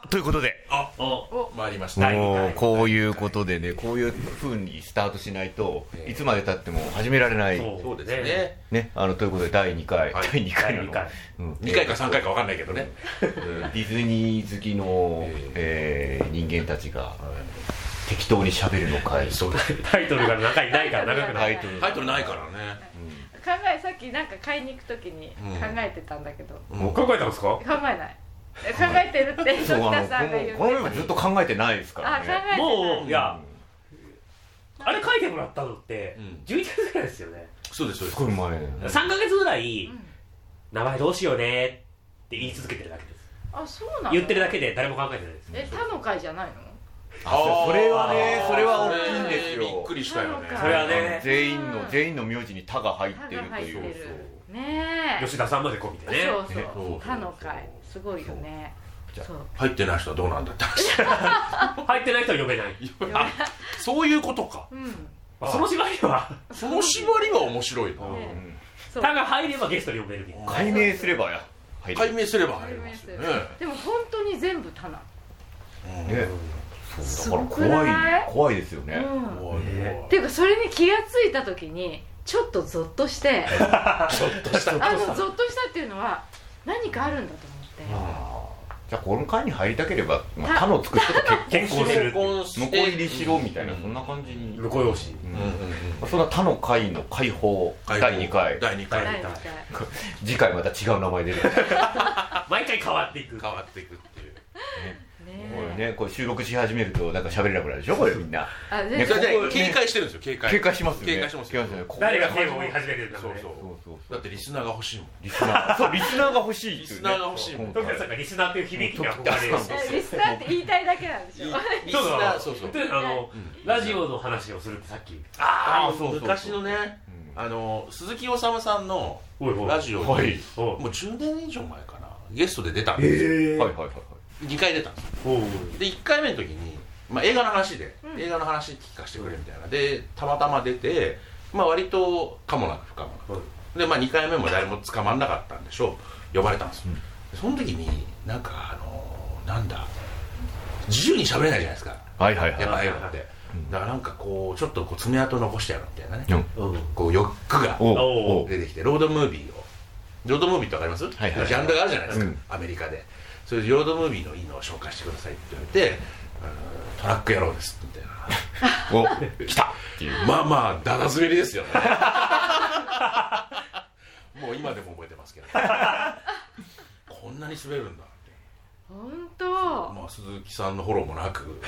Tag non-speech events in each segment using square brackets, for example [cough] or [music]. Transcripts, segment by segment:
さあということで。あお。参りました。もうこういうことでねこういうふうにスタートしないといつまでたっても始められない。そう。ですね。ねあのということで第2回、はい。第2回なの。第二回。うん。2回か3回か分かんないけどね。ディズニー好きの、ええ。ー人間たちが適当にしゃべるの会そう。タイトルが長いないから長くないタイトル。タイトルないからね。考えさっきなんか買いに行くときに考えてたんだけど、うん。考えたんですか？考えない。え考えてるってそうあの時田さんが言ってこのこの前ずっと考えてないですからね。あ考えてない。もういやあれ書いてもらったのってうん。11月ぐらいですよね。そうですそうです。すごい前。3ヶ月ぐらいうん。名前どうしようねって言い続けてるだけです。あそうなの？言ってるだけで誰も考えてないです。え他の会じゃないの？あそそれはねそれは大きいんですそれびっよくりしたよね。それはね。全員の全員の名字に「他」が入ってるという。る。ねえ。吉田さんまで込みでね。そうねそう他の会すごいよね。じゃあそう。入ってない人はどうなんだって話。[laughs] 入ってない人は呼べない。あそういうことか。うん。その縛りは。その縛りは面白いな。うんうん。そう。他が入ればゲストに呼べるみたいな。解明すればや解明すれば入りますよね。でも本当に全部他なうん。ね。だから怖い怖いですよね。うん。怖いっていうかそれに気がついた時にちょっとゾッとして。[laughs] ちょっとした。あのゾッとしたっていうのは何かあるんだと思ってあーじゃあこの会に入りたければまあた他のつく人と結結婚する向こう入りしろみたいなうんそんな感じに。向こう用紙。うん。うんうんうん。そんな他の会の解放第2回。第2回。第二回。次回また違う名前出る。[laughs] 毎回変わっていく。変わっていくっていうこれねねこれ収録し始めるとなんか喋れなくなるでしょ？これみんな。あ警戒してるんですよ警戒。警戒しますよね。警戒してますよ。誰がテーマを言い始めてるんだろうね。そうそうそうそう。そうだってリスナーが欲しいもん。リスナー。[laughs] そうリスナーが欲しいリスナーが欲しいもん。時田さんがリスナーっていう響きに憧れる。リスナーって言いたいだけなんでしょ。リスナーそうそう。であのうんラジオの話をするってさっき。ああそうそうそう。昔のねあの鈴木おさむさんのラジオにもはい。おうう10年以上前かな。ゲストで出たんですよ。はいはいはい2回出たんです。で1回目の時に、まあ、映画の話で、うん。映画の話聞かせてくれみたいな。でたまたま出て、まあ、割とかもなく不可もなく。で、まあ、2回目も誰も捕まんなかったんでしょう。呼ばれたんです。よ、その時になんかあのーなんだ。自由に喋れないじゃないですか。はいはいはい。やっぱ映画って。だからなんかこうちょっとこう爪痕残してやるみたいなね、うん。うん。こう欲が出てきてロードムービーを。ロードムービーってわかります、はいはい。ジャンルがあるじゃないですか、うん。アメリカでそういうロードムービーのいいのを紹介してくださいって言われてうんトラック野郎ですみたいな。[laughs] お来た！っていう。まあまあだだ滑りですよね。[laughs] もう今でも覚えてますけど。こんなに滑るんだ。って本当まあ鈴木さんのフォローもなく。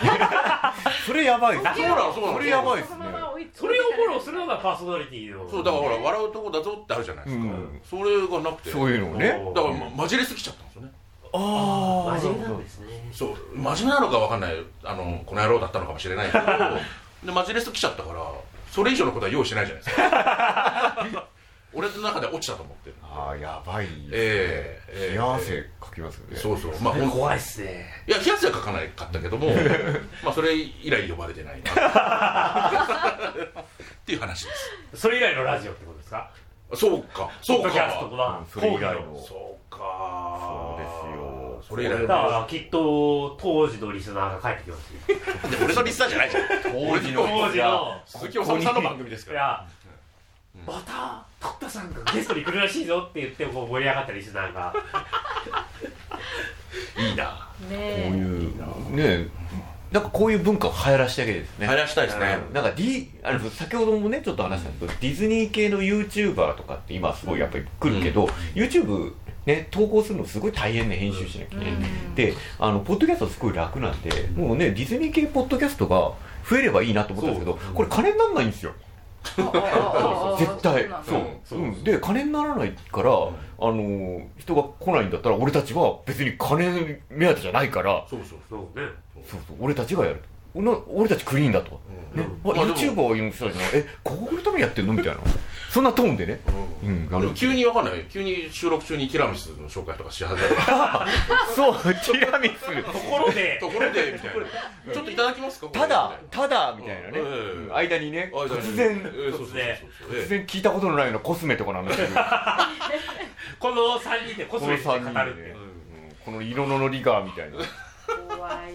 [laughs] それやばい。ですそうなのそうなのそれやばいですそねそれをフォローするのがパーソナリティのそうだからほら笑うとこだぞってあるじゃないですか、うん。それがなくて。そういうのをね。だから、ま、マジレス来ちゃったんですよねあ真面目なんですねそう。真面目なのか分かんないあのこの野郎だったのかもしれないけどでマジレス来ちゃったからそれ以上のことは用意してないじゃないですか俺の中で落ちたと思ってるあーやばいええええ冷や汗かきますよねそう。そう。まあ怖いっすねいや冷や汗はかかなかったけどもまあそれ以来呼ばれてないなっていう。話ですそれ以来のラジオってことですかそう。かそう。ポッドキャストかそう。かそう。ですよそれ以来だからきっと当時のリスナーが帰ってきますよ。で俺のリスナーじゃないじゃん。当時の。当時の。鈴木おさむさんの番組ですから。また徳田さんがゲストに来るらしいぞって言ってこう盛り上がったリスナーが。いいな。こうねいうねなんかこういう文化を流行らしてあげてですね。流行らしたいですね。なんか、D、あの先ほどもねちょっと話したんですけど、ディズニー系の YouTuber とかって今すごいやっぱり来るけど、YouTube ね投稿するのすごい大変ね編集しなきゃいけない、うん。であのポッドキャストすごい楽なんで、もうねディズニー系ポッドキャストが増えればいいなと思ったんですけどこれ金にならないんですよ。絶対。そううそう、う。ん、で金にならないから、あの人が来ないんだったら俺たちは別に金目当てじゃないからそうそうそうね。そうそう俺たちがやる俺たちクリーンだと、うん。ね。あまあでも。YouTuber の人たちがえここ来るためにやってんの？みたいなそんなトーンでね。うん。あの急にわかんない。急に収録中にティラミスの紹介とかし始めた [laughs] そうティラミス。ところで。ところでみたいな。ちょっといただきますか？ただただみたいなね、うん。うん。間にね突然。突然。聞いたことのないようなコスメとかなんだけど。[laughs] この3人でコスメに語るってこの色ののリガーみたいな。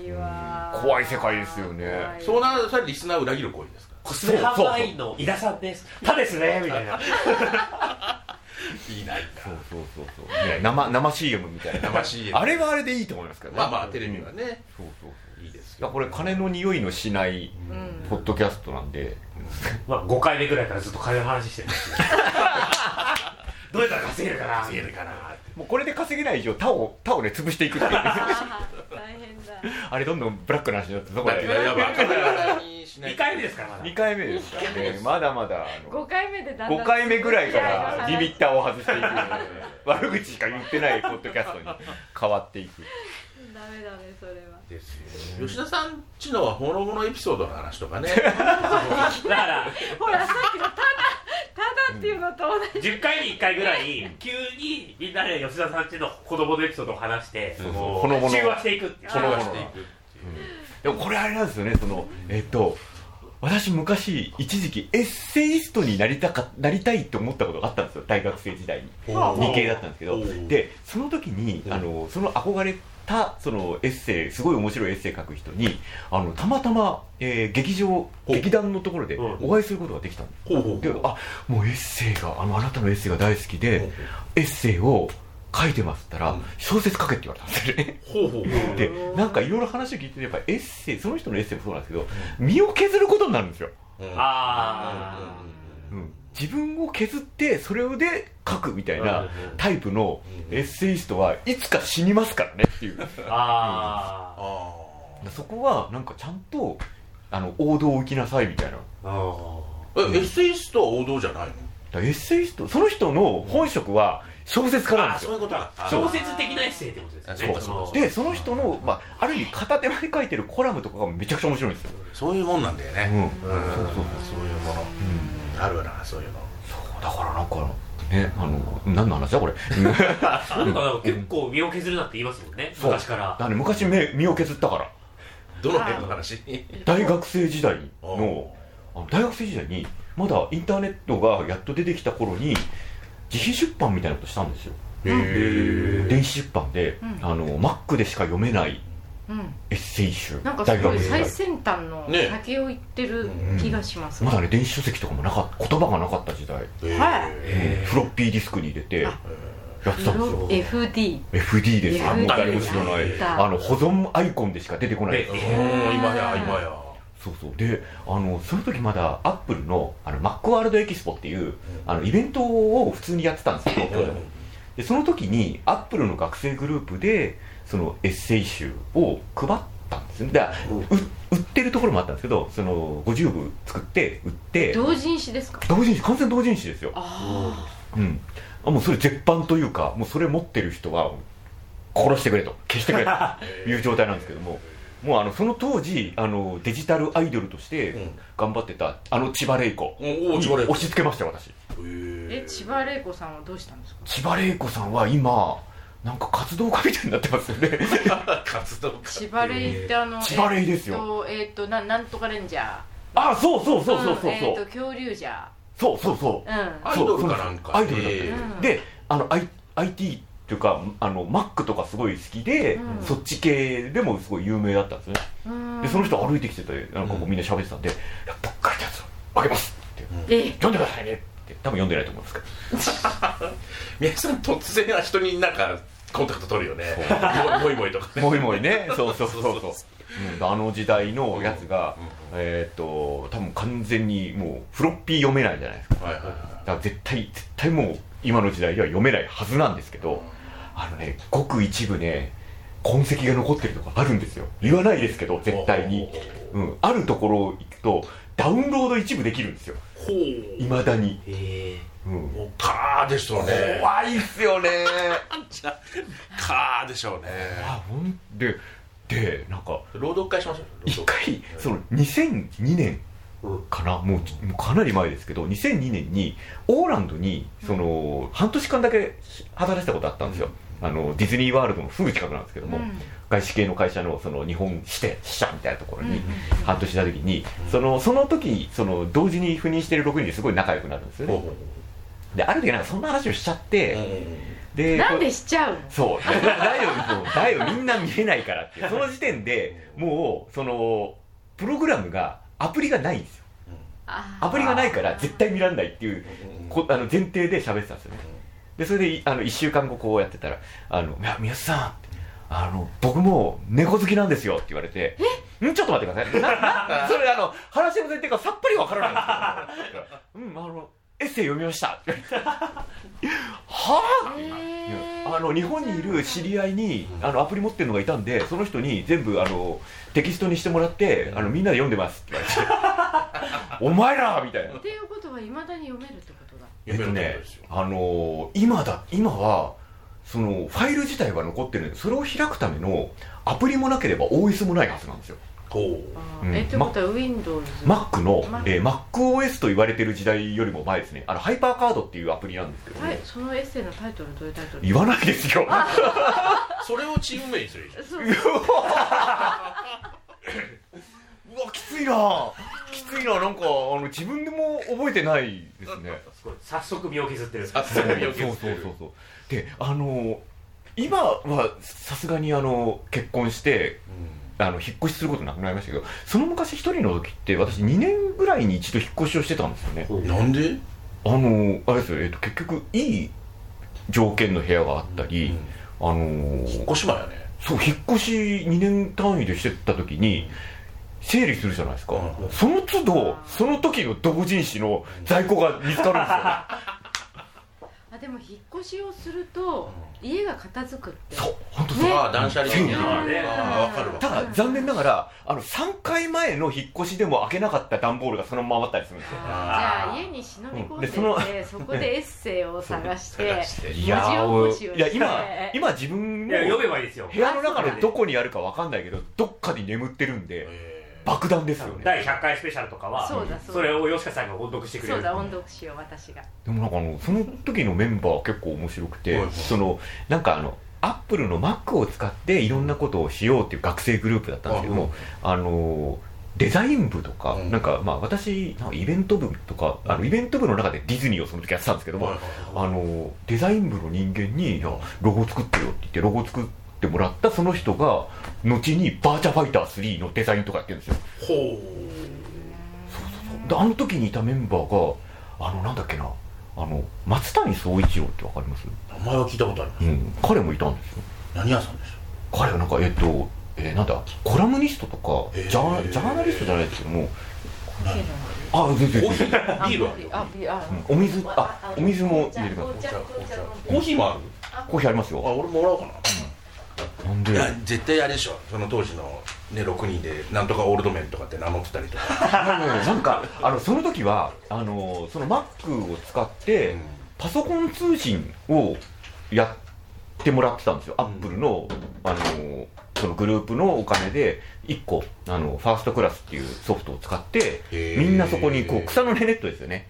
いわ。怖い世界ですよね。そうなるとリスナーを裏切る行為ですか？コスメ販売員の井田さんです「たですね」みたいな。いいないそうそうそうそう、ね、生生 CM みたいな。生 CM あれはあれでいいと思いますけどね。まあまあテレビはね。そうそうそう。いいですいやこれ金の匂いのしないうん。ポッドキャストなんで、まあ5回目ぐらいからずっと金の話してるんですけど [laughs] どうやったら稼げるかな？稼げるかな？もうこれで稼げない以上他を他をね潰していくっていう。大変だ。[laughs] あれどんどんブラックな話になってそこで。だっていやまあ [laughs] 金にしない2回目ですからまだ。2回目ですからね。まだまだあの5回目でだんだん5回目ぐらいからリミットターを外していく。[laughs] 悪口しか言ってないポッドキャストに変わっていく。ダメだねそれはですよ吉田さんちのはほのぼのエピソードの話とかね。[laughs] だからほらさっきのただただっていうのと同じ。10回に1回ぐらい急にみんなで吉田さんちの子供のエピソードを話してほのぼの。中和していくっていう。それはしていくでもこれあれなんですよねそのえっと私昔一時期エッセイストになりたかなりたいと思ったことがあったんですよ大学生時代に。理系だったんですけど。でその時にあのその憧れたそのエッセイすごい面白いエッセイ書く人にあのたまたま、えー劇場劇団のところでうん。お会いすることができたんですほうであもうエッセイがあのあなたのエッセイが大好きでエッセイを書いてますったらうん。小説書けって言われたんですよね。ほうほうほう。でなんかいろいろ話を聞いててやっぱエッセイその人のエッセイもそうなんですけど身を削ることになるんですよ、うん。あうん、自分を削ってそれで書くみたいなうんタイプのエッセイストはいつか死にますからねっていう。[laughs] あああそこはなんかちゃんとあの王道を行きなさいみたいな。ああえエッセイストは王道じゃないの？エッセイストその人の本職は小説家なんですよ。あそういうことか。あ小説的なエッセイってことですよね。そうでその人の、まあ、ある意味片手間で書いてるコラムとかがめちゃくちゃ面白いんですよ、そういうもんなんだよね。うん。うん、うんそう。いうものあるなそういうの。そうだからなんかねあの何の話だこれ？なんか結構身を削るなって言いますもんねそう昔から。だね昔目身を削ったから。どの辺の話？大学生時代おのあの大学生時代にまだインターネットがやっと出てきた頃に自費出版みたいなことしたんですよ。へえ電子出版で、うん。あの Mac でしか読めないうんエッセイ集なんかすごい最先端のね。先を行ってる気がします。まだね電子書籍とかもなかった。言葉がなかった時代、はい。フロッピーディスクに入れて。やあってたんですよ。FD FD です。よ FD もう誰も知らない。だあの保存アイコンでしか出てこないねうん今や今や。そうそう。であのその時まだアップルのあのマックワールドエキスポっていうあのイベントを普通にやってたんですよ東京で。もでその時にアップルの学生グループでそのエッセイ集を配ったんですね。でう売ってるところもあったんですけどその50部作って売って同人誌ですか？同人誌完全同人誌ですよ。あうん。あもうそれ絶版というかもうそれ持ってる人は殺してくれと。消してくれと [laughs] いう状態なんですけども。もうあのその当時あのデジタルアイドルとしてうん。頑張ってたあの千葉玲子。おおに千葉玲子。押し付けましたよ私。あえ千葉玲子さんはどうしたんですか？千葉玲子さんは今なんか活動家みたいになってますよね。[laughs] 活動家千葉レイってあの千葉レイですよ。えっと,、えー、とななんとかレンジャー。あそうそうそうそうそうそう。んえー、と恐竜じゃ。そうそうそう。うん。アイドルかなんか。アイドルだったへーであの、I、IT っていうかあの Mac とかすごい好きで、うん。そっち系でもすごい有名だったんですね。うん。でその人歩いてきててなんかこうみんな喋ってたんで「いや僕書いたやつあげます」って。え「読んでくださいね」って多分読んでないと思うんですけど。[laughs] 皆さん突然人になんかコンタクト取るよね。もいもいとかね。もいもいね。そうそうそうそう。あの時代のやつが、えーっと多分完全にもうフロッピー読めないじゃないですか。はいはいはだから絶対絶対もう今の時代では読めないはずなんですけどあのねごく一部ね痕跡が残ってるとかあるんですよ。言わないですけどい絶対に、うん、あるところ行くとダウンロード一部できるんですよいまだに、えうん、もうカーでしょうね。怖いっすよね。[laughs] じゃあカーでしょうね。あほんででなんか朗読会しましょう。一回その2002年うん。かな？もうもうかなり前ですけど2002年にオーランドにその半年間だけ働いてたことあったんですよ、あのディズニーワールドのすぐ近くなんですけども、うん外資系の会社のその日本支店支社みたいなところに半年いた時にそのその時その同時に赴任してる6人ですごい仲良くなるんですよね。である時なんかそんな話をしちゃって、でなんでしちゃうの？そう。だだよだよみんな見れないからって [laughs] その時点でもうそのプログラムがアプリがないんですよ。あアプリがないから絶対見られないっていううんこあの前提で喋ってたんですよね。でそれでいあの1週間後こうやってたら「あのいや宮津さん」ってあの僕も猫好きなんですよ」って言われて「んちょっと待ってください」ななそれあの話の前提がさっぱりわからないんですよ「うんあのエッセイ読みました」って言われてはああの日本にいる知り合いにあのアプリ持ってるのがいたんでその人に全部あのテキストにしてもらってあのみんなで読んでますって言われて。お前ら！みたいな。っていうことはいまだに読めるってことだ。えっとねあのー今だ今はそのファイル自体は残ってるんでそれを開くためのアプリもなければ OS もないはずなんですよ。ほう。うんえってことは Windows Mac の、Mac えー MacOS と言われてる時代よりも前ですね。あのハイパーカードっていうアプリなんですけど、はい。そのエッセイのタイトルどういうタイトル？言わないですよ。[laughs] それをチーム名にするでしょ。そう。[laughs] うわきついな。きついな。なんかあの自分でも覚えてないですね。[laughs] 早速身を削ってる。あそういうそうそうそうそうであの今はさすがにあの結婚してあの引っ越しすることなくなりましたけどその昔一人の時って私2年ぐらいに一度引っ越しをしてたんですよね。うんなんで？あのあれですよ、えっと結局いい条件の部屋があったり、あの引っ越し前やね。そう引っ越し2年単位でしてた時に整理するじゃないですか、うん。その都度その時の同人誌の在庫が見つかるんですよ [laughs] あでも引っ越しをすると家が片付くって。そう本当そう、ね。ああ断捨離的なね。ああ分かるわ。ただ残念ながらあの3回前の引っ越しでも開けなかった段ボールがそのままあったりするんですよ。じゃあ家に忍び込んでうん。でそのてそこでエッセイを探していや文字起こしをして。いや今今自分のいや読めばいいですよ。部屋の中の。どこにあるかわかんないけどどっかに眠ってるんでえ爆弾ですよね。第100回スペシャルとかはそうだそうだ。それを吉川さんが音読してくれる。そうだ音読しよう私が。でもなんかあのその時のメンバー結構面白くて、そのなんかあのアップルの Mac を使っていろんなことをしようっていう学生グループだったんですけども、あのデザイン部とか、うん。なんかまあ私なんかイベント部とか、あのイベント部の中でディズニーをその時やってたんですけども、あのデザイン部の人間にいやロゴ作ってよって言ってロゴ作ってもらったその人が後にバーチャファイター3のデザインとかやってるんですよ。ほであの時にいたメンバーがあのなんだっけなあの松谷宗一郎ってわかります、う名前は聞いたことあります。うん、彼もいたんですよ。何屋さんでしょ彼はなんかえっと、えーなんだコラムニストとかへー。ジャージャーナリストじゃないですけども。何？あ全然コーヒー？ビール？あるあビあうん。お水？あお水も入れてください。コーヒーもある？コーヒーありますよ。あ俺もらおうかななんでいや絶対あれでしょ。その当時のね6人でなんとかオールドメンとかって名乗ってたりとか。[laughs] なんかあのその時はあのその Mac を使って、パソコン通信をやってもらってたんですよ、アップルのあのそのグループのお金で1個あのファーストクラスっていうソフトを使ってみんなそこにこう草の根ネットですよね。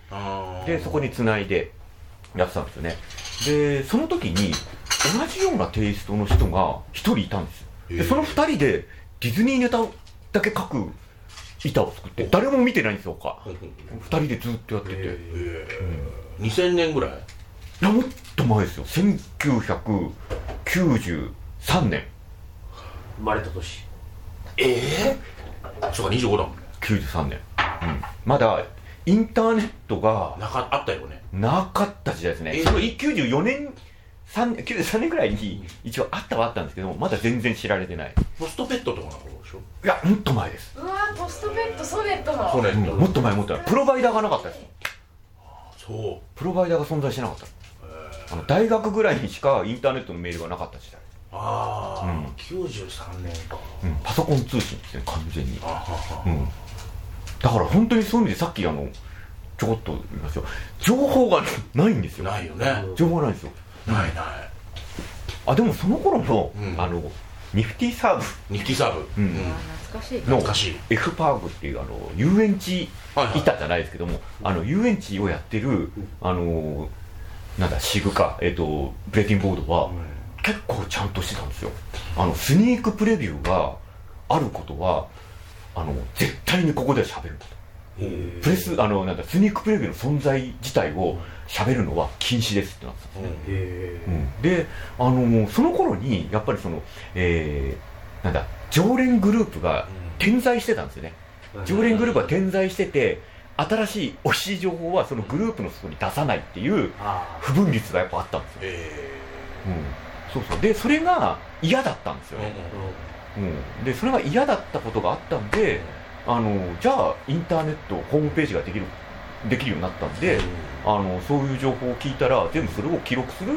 でそこにつないでやってたんですよね。でその時に同じようなテイストの人が1人いたんですよ。へーでその2人でディズニーネタだけ書く板を作って誰も見てないんですよ他。ほんほん2人でずっとやってて、いえ。ー2000年ぐらい？やもっと前ですよ。1993年。生まれた年。ええ？そうか25だもん。ね93年、うん、まだインターネットがなかあったよね。なかった時代ですね。えその94年3年93年ぐらいに一応あったはあったんですけどもまだ全然知られてない。ポストペットとかの頃でしょ？いやもっと前です、うわーポストベッドソネットのソネットうんもっと前もっと前。プロバイダーがなかったですそう。プロバイダーが存在してなかった。あの大学ぐらいにしかインターネットのメールがなかった時代、ああ、うん。93年か。うん、パソコン通信ですね完全に。あはは。うん、だから本当にそういう意味でさっきあのちょこっと言いますよ。情報がないんですよ。ないよね。情報がないんですよないない。あでもその頃の、うん。あのニフティサーニフティサーブ。うん。懐かしい。懐かしい。F パーグっていうあの遊園地はいはい。板じゃないですけども、あの遊園地をやってるあのなんだシグか、えっとブレティンボードは結構ちゃんとしてたんですよ。あのスニークプレビューがあることはあの絶対にここで喋るんだと。プレスあのなんだスニークプレビューの存在自体を喋るのは禁止ですってなってたんですね、へうん。であのその頃にやっぱりその、えーなんだ常連グループが点在してたんですよね。ー常連グループが点在してて新しい美味しい情報はそのグループの外に出さないっていうあ不分率がやっぱあったんですよ、えうん、そうそう。でそれが嫌だったんですよね、うん、でそれが嫌だったことがあったんであのじゃあインターネットホームページができるできるようになったんで、あのそういう情報を聞いたら全部それを記録する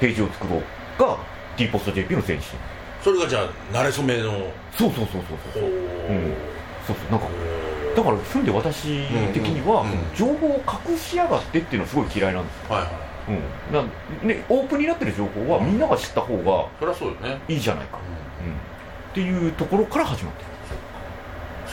ページを作ろうが D ポスト JP の前進それがじゃあ慣れ初めのそうそうそうそうそう。う。ん。そうそう。なんかだからそれで私的には、うんうん情報を隠しやがってっていうのはすごい嫌いなんですよ、はいはい。うん。なね、オープンになってる情報はみんなが知った方がそりゃそうよね。いいじゃないか、うん、っていうところから始まってる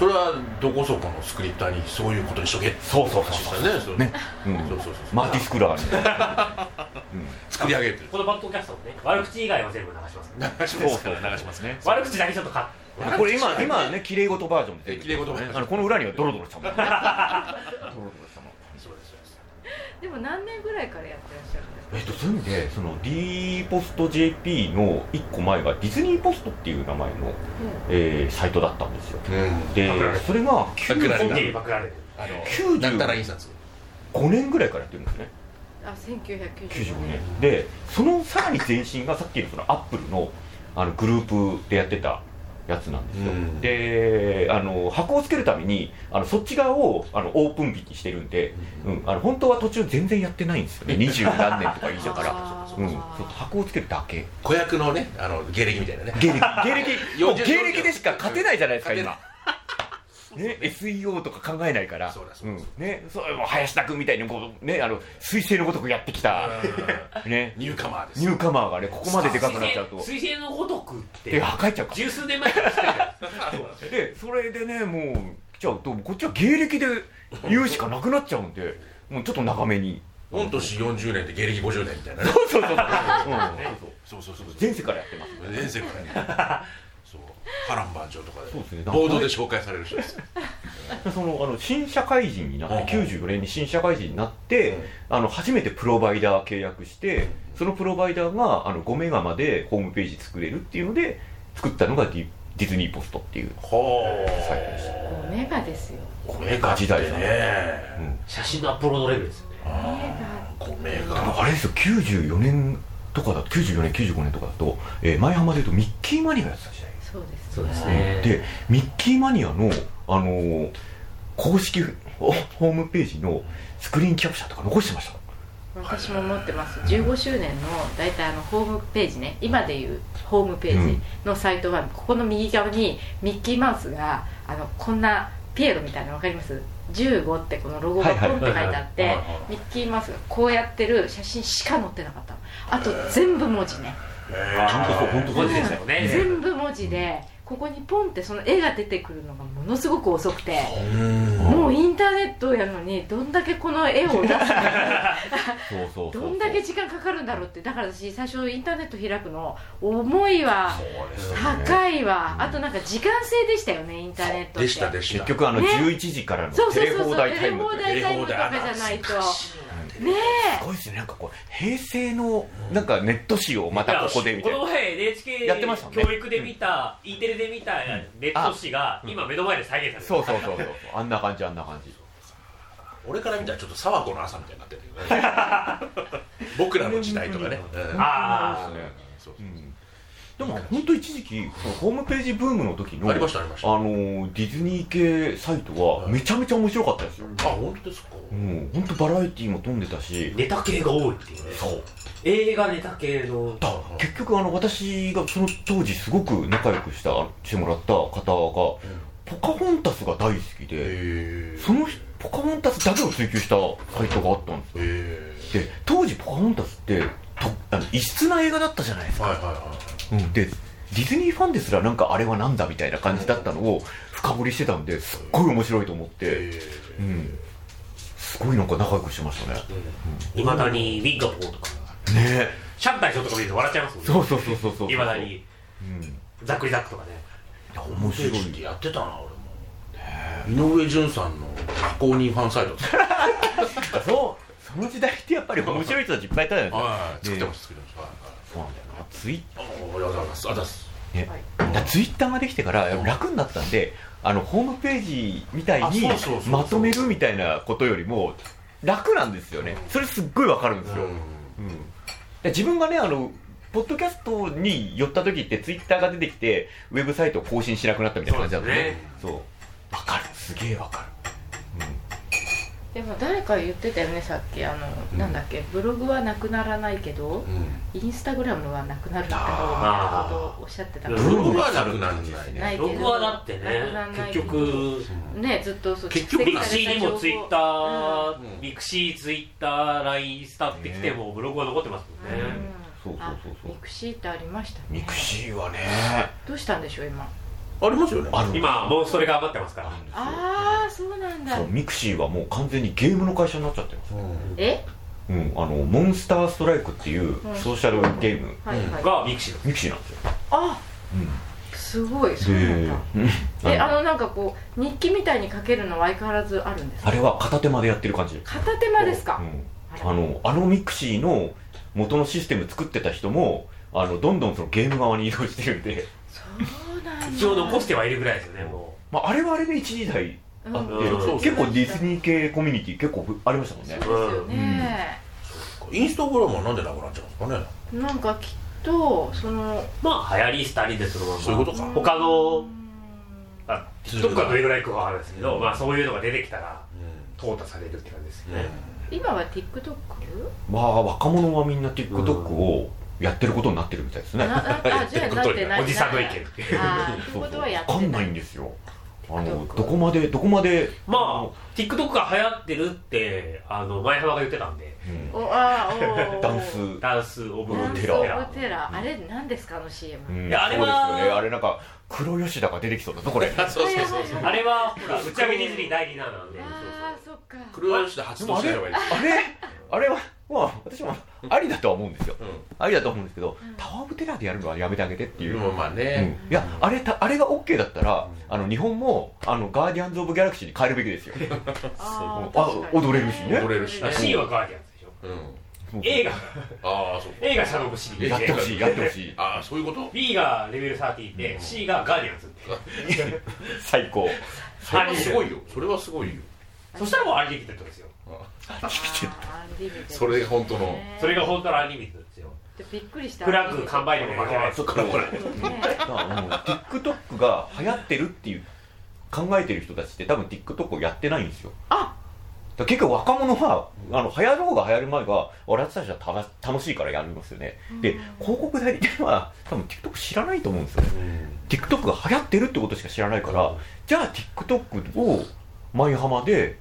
それはどこそこのスクリプターにそういうことにしとけ。ってそうそうそうそう。話だよね。ね、うんそうそうそう。そうマーティスクラーに、[laughs] 作り上げてる。このバッドキャストもね悪口以外は全部流します流しますから流しますね。悪口だけちょっとカット。これ今今ね綺麗事バージョンで。綺麗事バージョンあのこの裏にはドロドロしたもん [laughs] [laughs] ドロドロしたもんそうですそうでも何年ぐらいからやってらっしゃるんですか？えっと、そういう意味でその D ポスト JP の1個前がディズニーポストっていう名前の、えーサイトだったんですよ。うん。でパクられそれがパクられ本家にパクられるあの95なんたら印刷。年ぐらいからやってるんですね。あ1995 95年。年。でそのさらに前身がさっきのそのアップルのあのグループでやってたやつなんですよ、うん。であの箱をつけるためにあのそっち側をあのオープン引きしてるんで、うん、あの本当は途中全然やってないんですよね。二十何年とかいいだから、うん、箱をつけるだけ。子役のねあの芸歴みたいなね。芸歴。芸歴。もう40芸歴でしか勝てないじゃないですか今ね、SEO とか考えないから。そうだそうだん。ね、そう林田君みたいにこう、ね、あの彗星のごとくやってきた、ね、ニューカマーです。ニューカマーがねここまででかくなっちゃうと。水星のごとくって。で帰っちゃうか十数年前から知ってる。でそれでねもう来ちゃうとこっちは芸歴で言うしかなくなっちゃうんでもうちょっと長めに。御年40年で芸歴50年みたいなね。そうそうそう、うん、そうそうそうそう。前世からやってます。前世から波乱万丈とかでそうですね。ボードで紹介される人ですで [laughs] そのあの新社会人になって、うん。うん94年に新社会人になって、あの初めてプロバイダー契約して、そのプロバイダーがあの5メガまでホームページ作れるっていうので作ったのがディディズニーポストっていうはサイトでした、もうメガですよ。あ米が時代ねうん。写真のアップロードレベルですよね。米でもがあれですよ。94年とかだと94年95年とかだと、えー前浜で言うとミッキーマニアがやってた時代そうですそうですね。でミッキーマニアの、あのー公式ホホームページのスクリーンキャプチャーとか残してました。私も持ってます。15周年の大体あのホームページね。今でいうホームページのサイトはここの右側にミッキーマウスがあのこんなピエロみたいなの分かります？15ってこのロゴがポンって書いてあってミッキーマウスがこうやってる写真しか載ってなかったの。あと全部文字ね本当そう本当そう文字ですよ。ね全部文字でここにポンってその絵が出てくるのがものすごく遅くて。うん。もうインターネットやのにどんだけこの絵を出すのどんだけ時間かかるんだろうって。だから私最初インターネット開くの重いわ高いわ。あとなんか時間制でしたよねインターネットって。でしたでした。結局あのね。11時からのそうそうテレ放そうそう。テ題タイムレ放題タイムとかじゃないとね。すごいですね。なんかこう平成のなんかネット誌をまたここでみたいな。この前 NHK やってましたね。教育で見た E テレで見たネット誌が今目の前で再現されてそうそうそうそう。あんな感じあんな感じ。俺から見たらちょっと沢子の朝みたいになってるよね。僕らの時代とかね。[laughs] うん。ああそうう。んでも本当一時期そのホームページブームの時のありましたありました。あのーディズニー系サイトはめちゃめちゃ面白かったですよ、あ本当ですか？うん、本当バラエティーも飛んでたし。ネタ系が多いっていうね。そう。映画ネタ系の。だ結局あの私がその当時すごく仲良くしたしてもらった方が、ポカホンタスが大好きでへそのポカホンタスだけを追求したサイトがあったんですよ。えで当時ポカホンタスってとあの異質な映画だったじゃないですか、はいはいはいうん、でディズニーファンですらなんかあれはなんだみたいな感じだったのを深掘りしてたんですっごい面白いと思って、へうん、すごいなんか仲良くしてましたね。いまだにウィンガポーとか。ね。シャンタイショーとか見ると笑っちゃいますもんね。そうそうそうそうそういまだに。うん。いざっくりザックとかね。やえ面白いってやってたな俺も。井上順さんの公認ファンサイト。[laughs] そう。その時代ってやっぱり面白い人たちいっぱいいたじゃない。ですかはい作ってます作ってます。はい。そうなんだよな。ツイはいあありがとうございます。あざっすねはツイッターができてから楽になったんであのホームページみたいにまとめるみたいなことよりも楽なんですよね。それすっごいわかるんですよ、うん。で自分がねあのポッドキャストに寄った時ってツイッターが出てきてウェブサイトを更新しなくなったみたいな感じだったね。そうわかる。すげえわかでも誰か言ってたよねさっきあの、うん。なんだっけブログはなくならないけどうん。インスタグラムはなくなるだろうみたいなことをおっしゃってたかあら。ブログはなくならないね。ないけど僕はだってね結局ねずっとそう結局ミクシーにもツイッター、うん。ミクシー、ツイッター、LINE スタってきてもブログは残ってますもんね。そうそうそうそう。あミクシーってありましたね。ミクシーはね。どうしたんでしょう今ありますよね。ある。今、もうそれが余ってますから。ああそうなんだ。そうミクシーはもう完全にゲームの会社になっちゃってます。え？うん、あのモンスターストライクっていううん。ソーシャルゲーム、はいはい。がミクシーミクシーなんですよ、あうすごいそうなんだ。うん。えあのあのなんかこう日記みたいに書けるのは相変わらずあるんですか？あれは片手間でやってる感じ、片手間ですか？うん、あのあのミクシーの元のシステム作ってた人もあのどんどんそのゲーム側に移動してるんで、一応残してはいるぐらいですよね、もまあ、あれはあれで一時代うん。あって、うん結構ディズニー系コミュニティ結構ありましたもんね。そうですよね、インスタグラムはなんでなくなっちゃうんですかねなんかきっとそのう。まあ、流行りしたりでそのまま。そういうことか。他のうん。あ、TikTok がどれぐらいいくかわからないですけど、うん。まあそういうのが出てきたら、う淘汰されるって感じですよね。今は TikTok? まあ若者はみんな TikTok をやってることになってるみたいですね、あああ [laughs] じゃあなってない。おじさんの意見っていう。あーってことはやってわかんないんですよ。あのどこまでどこまでまあ、TikTok が流行ってるって、あの、前浜が言ってたんで、うん。おあーおー。[laughs] ダンス。ダンスオブダンステラオブテラあれ何ですかあの CM うん。いやあれはそうですよね。あれなんか黒吉田が出てきそうだぞこれ。ん [laughs] そうそうそうそう。あれは、ほら、打ち上げディズニー第2弾なんで、ああそっか。黒吉で発動しない方がいいですあれ？あれはまあ私もありだとは思うんですよ。うありだと思うんですけど、うん。タワー・オブ・テラーでやるのはやめてあげてっていう、まあうん。ねいやあれたあれが OK だったらあの日本もあのガーディアンズ・オブ・ギャラクシーに変えるべきですよ。あ [laughs] あー確かに。踊れるしね。踊れるしね。C はガーディアンズでしょ。うん。映画、ああそう映画シャドウシリーズ。やってほしいやってほしい。[laughs] ああそういうこと？B がレベル30で、C がガーディアンズって。[laughs] 最高。それはすごいよ。それはすごいよ。そしたらもうアンリミテッドですよ。あーアンリミテッドそれが本当の。ねそれが本当のアンリミテッドですよ。でびっくりした。フラッグ完売にも負けない。そっからこれ TikTok が流行ってるっていう考えてる人たちって多分 TikTok をやってないんですよ。あ！結局若者はあの流行ろうが流行る前は俺たちはた楽しいからやりますよね。で広告代理店は多分 TikTok 知らないと思うんですよね。TikTok が流行ってるってことしか知らないから、じゃあ TikTok を舞浜で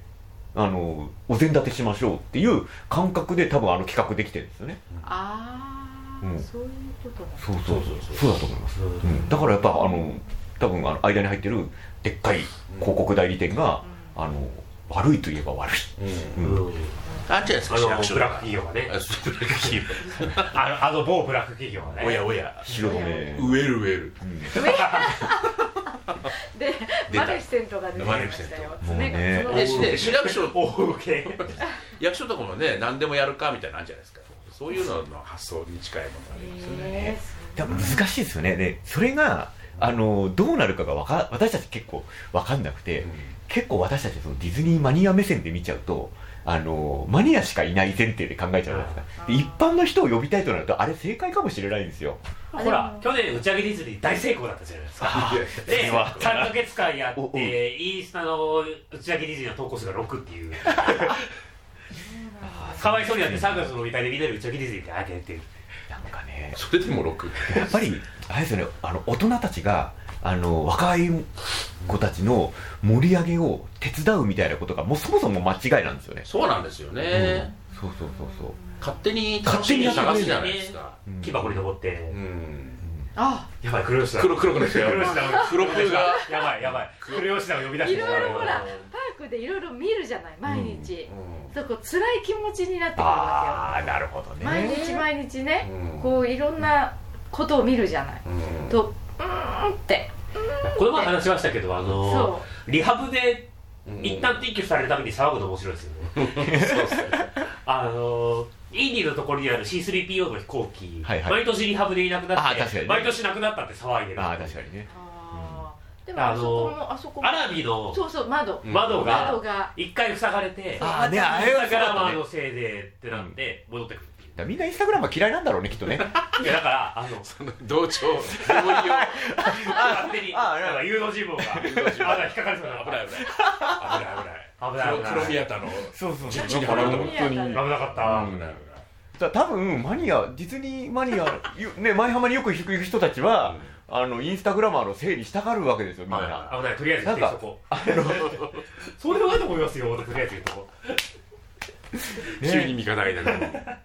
あのお膳立てしましょうっていう感覚で多分あの企画できてるんですよね。ああ、うん。そういうことだ。そうそうそうそう。だと思います、うん。うん。だからやっぱあの多分あの間に入ってるでっかい広告代理店が、あの悪いといえば悪い、あん。じゃないですかあの、ブラック企業がね。ブラック企業。あの、あの某ブラック企業がね。おやおや。ウェルウェルうん。[laughs] でマレフィセントが出てきましたよ。市役所。大受け。役所とかもね何でもやるかみたいなのあるじゃないですか。そういうのの発想に近いものがありますよね。難しいですよね。でそれがあのどうなるかがわか私たち結構分かんなくて、結構私たちそのディズニーマニア目線で見ちゃうとあのマニアしかいない前提で考えちゃうじゃないですか。で一般の人を呼びたいとなるとあれ正解かもしれないんですよ。ほら、去年打ち上げディズニー大成功だったじゃないですか。あで、それは3ヶ月間やって、インスタの打ち上げディズニーの投稿数が6っていう。[laughs] かわいそうになって3月の飲み会でみんなで打ち上げディズニーってあげてる。なんかね。それでも6やっぱりあれですよねあの大人たちがあの若い子たちの盛り上げを手伝うみたいなことがもうそもそも間違いなんですよね。そうなんですよね。そうそうそうそう。勝手に楽しみを探すじゃないですか。うん。木箱に登って。う、んあやばい、黒吉だ。黒黒くなって黒吉だ。黒くが。やばい、やばい。黒。吉だを呼び出していろいろほらうん。パークでいろいろ見るじゃない毎日、うそうこう辛い気持ちになってくるわああなるほどけよ毎ね日毎日ね、うん。こういろんなことを見るじゃない、んうん。とうーんって。この前話しましたけど、あの、そリハブでうん。一旦撤去されるために騒ぐの面白いですよね。[laughs] そうですね。[laughs] あのインディのところにある C3PO の飛行機、はいはい。毎年リハブでいなくなってね。毎年なくなったって騒いでるああ確かにね。でもあそこもあそこも。アラビのそうそう窓。うん。窓が窓が。一回塞がれてあーねあイれはンスタグラマーそうだのせいでってなって戻ってくるみんなインスタグラマー嫌いなんだろうねきっとね。[laughs] いやだからあのその同調同意を [laughs] 勝手にああなんか誘導尋問が誘導尋問あ引っかかりそうだ危ない危ない。[laughs] 危ない危ない危ない黒宮田のそうそう。実地に払うとこ本当に。危ない危なかった、うん。危ないだから多分マニアディズニーマニア [laughs] よね舞浜によく行く人たちは、あのインスタグラマーのせいにしたがるわけですよみんな、はい危ない。とりあえずなんかそこ。[laughs] そうでもないと思いますよとりあえず言うとこ。[laughs] ね。急に味方がいなくなるだか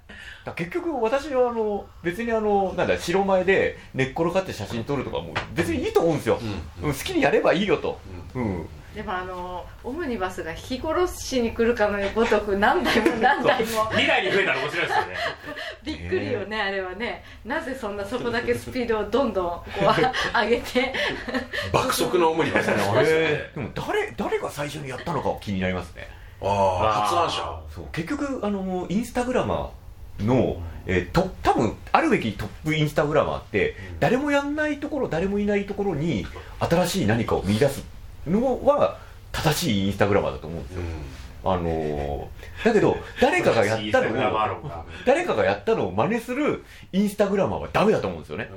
ら結局私はあの別にあのなんだ白前で寝っ転がって写真撮るとかも別にいいと思うんですよ、うん。うん。好きにやればいいよと、うんでもあのオムニバスが引き殺しに来るかのごとく何台も何台も2台に増えたら面白いですよね。びっくりよねあれはね。なぜそんなそこだけスピードをどんどんこう上げて。[laughs] 爆速のオムニバスあれでも誰誰が最初にやったのかは気になりますね。ああ発案者。そう。結局あのインスタグラマーの、えーと多分あるべきトップインスタグラマーって誰もやんないところ誰もいないところに新しい何かを見出すのは正しいインスタグラマーだと思うんですよ、あのーだけど誰かがやったのを誰かがやったのを真似するインスタグラマーはダメだと思うんですよね、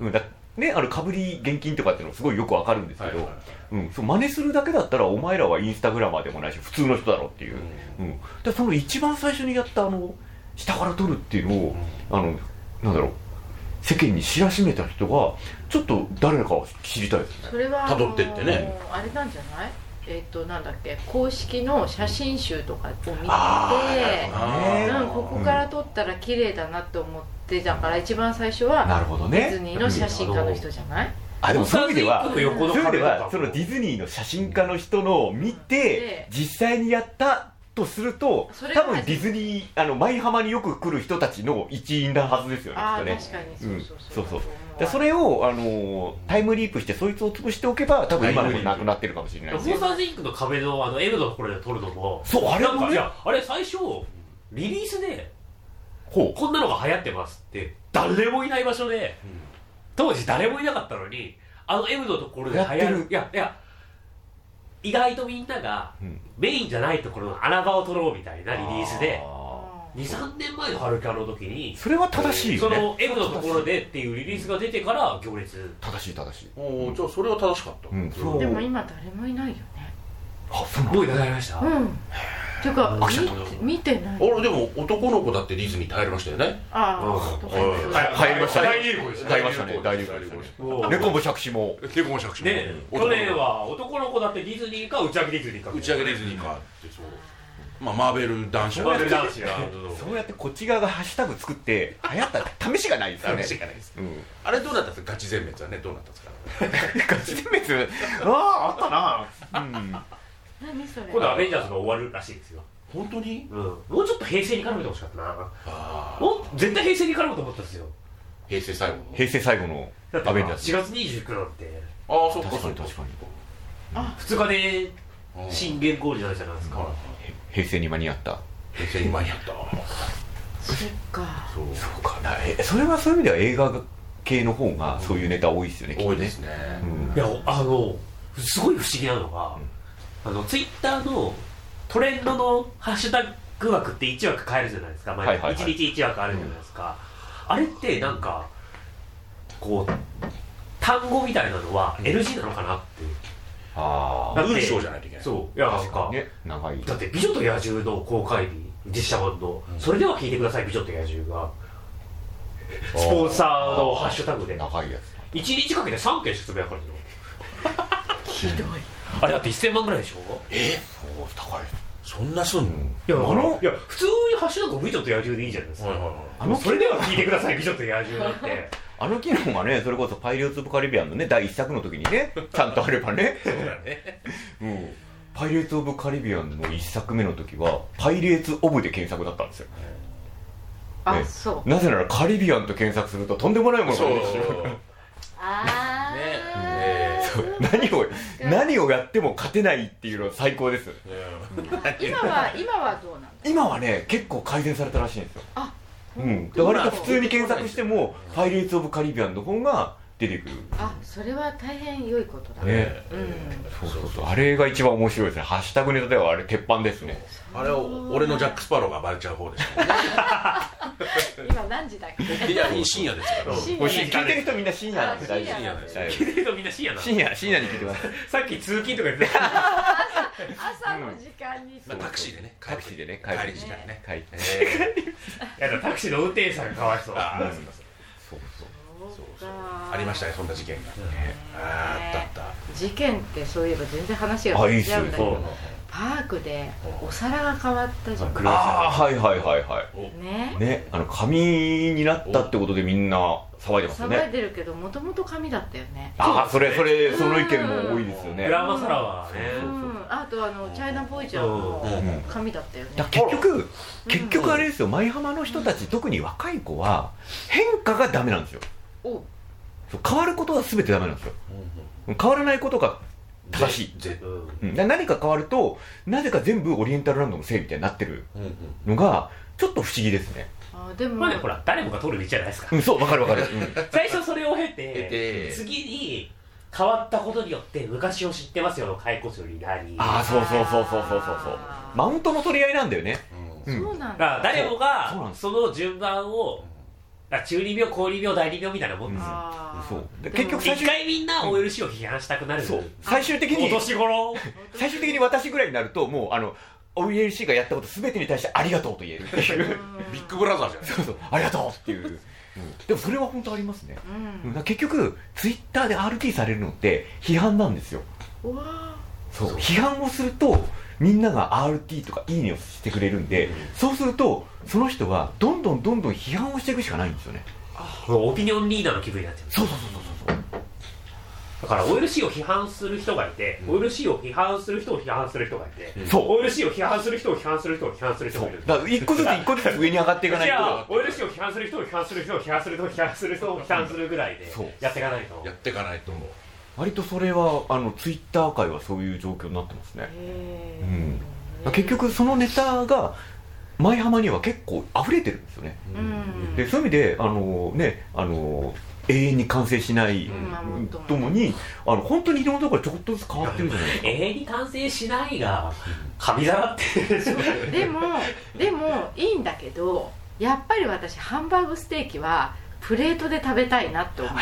うん、だねあのかぶり現金とかっていうのすごいよくわかるんですけど、うん、そう真似するだけだったらお前らはインスタグラマーでもないし普通の人だろっていう、うん、だからその一番最初にやったあの下から撮るっていうのを、あのなんだろう世間に知らしめた人がちょっと誰かは知りたいですね。それはあの辿ってってね。あれなんじゃない？えっ、となんだっけ？公式の写真集とかを見てうん、ここから撮ったら綺麗だなと思ってだから一番最初はなるほどディズねニーの写真家の人じゃない、あでもそういう意味ではそういう意味ではそのディズニーの写真家の人のを見てで実際にやったとするとそれが多分ディズニーあの舞浜によく来る人たちの一員なはずですよねあ確かに。そうそうそう,、うんそう。そうでそれを、あのータイムリープしてそいつを潰しておけば多分今のもなくなってるかもしれないモで。すよンスターズインクの壁のあの M のところで撮るのもそうあれなんもね。かいやあれ最初リリースでほこんなのが流行ってますって誰もいない場所で当時誰もいなかったのにあの M のところで流行る。いやいや意外とみんながうん。メインじゃないところの穴場を撮ろうみたいなリリースであ23年前の春キャの時にーそれは正しいよねその M のところでっていうリリースが出てから行列。正しい正しい。おーじゃあそれは正しかった。うんでも今誰もいないよね。あそうなの？もういなくなりました？うんていうか見見てない。俺でも男の子だってディズニー耐えましたよね。あうん。あ入りましたね。大流行ですね。入りましたね。大流行猫も借子も。猫も借子も。ね去年は男の子だってディズニーか打ち上げディズニーか。打ち上げディズニーかってそう。まあマーベル男子マーベル男子がそう。やってこっち側がハッシュタグ作って流行った試しがないですよね。試しがないです。うん。あれどうなったんですか？ガチ全滅はねどうなったんですか？[laughs] ガチ全滅？あああったな。うん何それ？今度アベンジャーズが終わるらしいですよ。本当に？うん。もうちょっと平成に絡めてほしかった。なあもう絶対平成に絡むと思ったんですよ。平成最後の。平成最後のだってアベンジャーズ。4月29なんて。ああそっか確かそっか。に確かに。2日でうん新元号じゃないじゃないですか。はい平成に間に合った。平成に間に合った。そっか。そう。そうかな。えそれはそういう意味では映画系の方がそういうネタ多いですよねきっと多いですね。うん。いやあのすごい不思議なのが、あのツイッターのトレンドのハッシュタグ枠って1枠変えるじゃないですか。毎はいはいはい。1日1枠あるじゃないですか、あれってなんかこう単語みたいなのは NG なのかなって。いう、あだって文章じゃないといけない。そう。いやなんか確かにね。長い。だって「美女と野獣」の公開日実写版の、うん。それでは聞いてください美女と野獣が。スポンサーのハッシュタグで。長いや1日かけて3件しかつぶやかれるの。ひどいあれだって1000万ぐらいでしょ？え？つそう高い。そんなすんの？いやあのいや普通にハッシュタグ美女と野獣でいいじゃないですか、はいはいあのそれでは聞いてください美女と野獣だって。[laughs] あの機能がねそれこそ「パイレーツ・オブ・カリビアン」のね第一作の時にね [laughs] ちゃんとあればね。そうだね。うん。パイレーツ・オブ・カリビアンの一作目の時はパイレーツ・オブで検索だったんですよ。ね。あそう。なぜならカリビアンと検索するととんでもないものがそう出てくるねああ、え何を何をやっても勝てないっていうのは最高です。今は今はどうなんだ？今はね結構改善されたらしいんですよ。あうん、だから割と普通に検索しても「パイレーツ・オブ・カリビアン」の方が出てくる。あそれは大変良いことだ。ね。うん。そうそうそう。あれが一番面白いですね。ハッシュタグネタではあれ鉄板ですね。あれを俺のジャック・スパローがバレちゃう方でしたね。[laughs] 今何時だっけ？いや深夜ですから。聞いてる人みんな深夜なんであ大丈深夜聞いてる人みんな深夜なの深夜深夜に聞いてくだ [laughs] さっき通勤とか言ってた。朝の時間に。まあタクシーでね。タクシーでね帰り時間ね。帰りえいやだからタクシーの運転手さんがかわいそうありましたねそんな事件が。あーあったあっ事件ってそういえば全然話が違うんだけど。パークでお皿が変わったじゃん。黒ああはいはいはいはねい。ね。あの紙になったってことでみんな騒いでますよね。騒いでるけどもともと紙だったよね。ああそれそれその意見も多いですよね。グランマサラはね。うん。あとあのチャイナボーイちゃんもうん紙だったよね。結局結局あれですよ。舞浜の人たち特に若い子は変化がダメなんですよ変わることは全てダメなんですよ。変わらないことが正しい。ぜうん。何か変わるとなぜか全部オリエンタルランドのせいみたいになってるうんうんのがちょっと不思議ですね。あでも。まあねほら誰もが通る道じゃないですかうんそうわかるわかる、うん。最初それを経経て。て次に変わったことによって昔を知ってますよの解雇するになり。ああそうそうそうそうそうそうそう。マウントの取り合いなんだよね。うん。そうなんだ。だから誰もがその順番をだから中二病高二病第二病みたいなもんですよ。あー。そう。で結局最終一回みんな OLC を批判したくなるそう。最終的にお年頃。最終的に私ぐらいになるともうあの OELC がやったこと全てに対してありがとうと言える。っていうビッグブラザーじゃないそうそう。ありがとうっていう、[laughs] うん。でもそれは本当ありますね、ううん。ん、だから結局ツイッターで RT されるのって批判なんですよ。うわそう。批判をするとみんなが RT とかいいねをしてくれるんで、そうするとその人はどんどんどんどん批判をしていくしかないんですよね。オピニオンリーダーの気分になっちゃう。そうそうそうそうそう。だから OLC を批判する人がいて、OLC を批判する人を批判する人がいて、そう。OLC を批判する人を批判する人を批判する人そがいうるだから一個ずつ一個ずつ上に上がっていかないじゃとあ OLC を批判する人を批判する人を批判する人を批判する人を批判するぐらいでそう。やっていかないと。やっていかないと思う割とそれはあのツイッター界はそういう状況になってますね。うん。結局そのネタが舞浜には結構溢れてるんですよね。うん。でそういう意味であのねあの永遠に完成しないうんともにあの本当にいろんなところちょこっとずつ変わってるじゃないですか。永遠に完成しないが紙皿ってでもでもいいんだけどやっぱり私ハンバーグステーキはプレートで食べたいなって思う。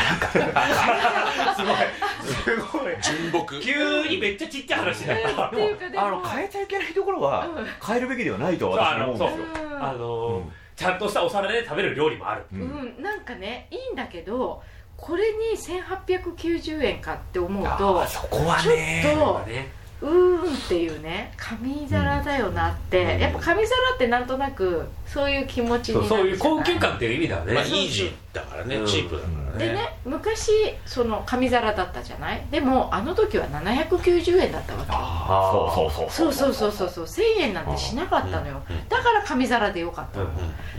すごい純木急にめっちゃちっちゃい話だったっていうかでもあの変えちゃいけないところはうん。変えるべきではないとは私は思うんですよ。ちゃんとしたお皿で食べる料理もある。うん。うん、なんかねいいんだけどこれに1890円かって思うあとーそこはねちょっとねうーんっていうね紙皿だよなって、うん、やっぱ紙皿ってなんとなくそういう気持ちにそういう高級感っていう意味だね、まあ、イージーだからね、うん、チープだからね。でね昔その紙皿だったじゃない？でもあの時は790円だったわけ。ああそうそうそうそうそう。そうそう1000円なんてしなかったのよ、だから紙皿でよかったの、う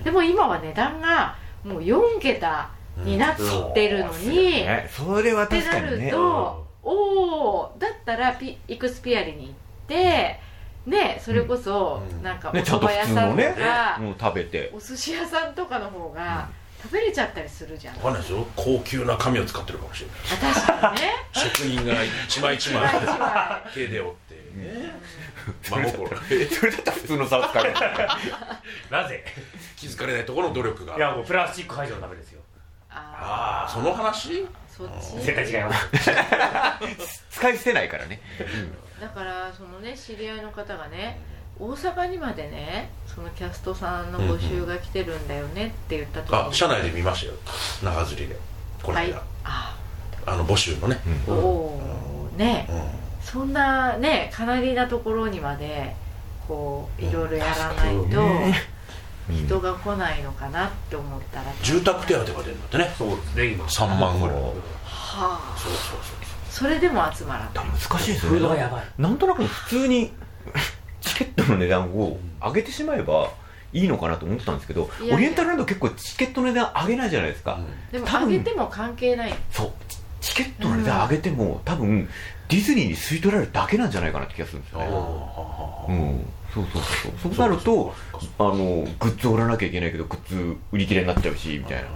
ん、でも今は値段がもう4桁になってるのに、うん、そ、ね,、れは確かに、ね、ってなると、おおだったらピイクスピアリに行ってねそれこそうん。なんかお蕎麦屋さんとか、もう食べて。お寿司屋さんとかの方が食べれちゃったりするじゃん、わかんないですよ。高級な紙を使ってるかもしれない。あ確かにね。職人が一枚一枚手で折って。ね。[laughs] 真心。それだったら普通の皿使える。[laughs] なぜ？気づかれないところの努力が。いやもうプラスチック排除のためですよ。ああその話？絶対違います。[laughs] 使い捨てないからね。だからそのね知り合いの方がね大阪にまでねそのキャストさんの募集が来てるんだよねって言った時に、あ社内で見ましたよ。長釣りで。このはい。間あ。あの募集のね。おおーね。うそんなねかなりなところにまでこういろいろやらないと人が来ないのかなって思ったら。ん住宅手当が出るんだってね。そうですね今。3万ぐらいはあ。そうそうそうそれでも集まらない。難しいですフードよね。がやばい。なんとなく普通に [laughs] チケットの値段を上げてしまえばいいのかなと思ったんですけどいやいや。オリエンタルランド結構チケットの値段上げないじゃないですか、うん。でも上げても関係ない。そう。チチケットの値段上げても、多分ディズニーに吸い取られるだけなんじゃないかなって気がするんですよね。うんそうそうそうそう。そうなるとあのグッズを売らなきゃいけないけどグッズ売り切れになっちゃうしみたいな。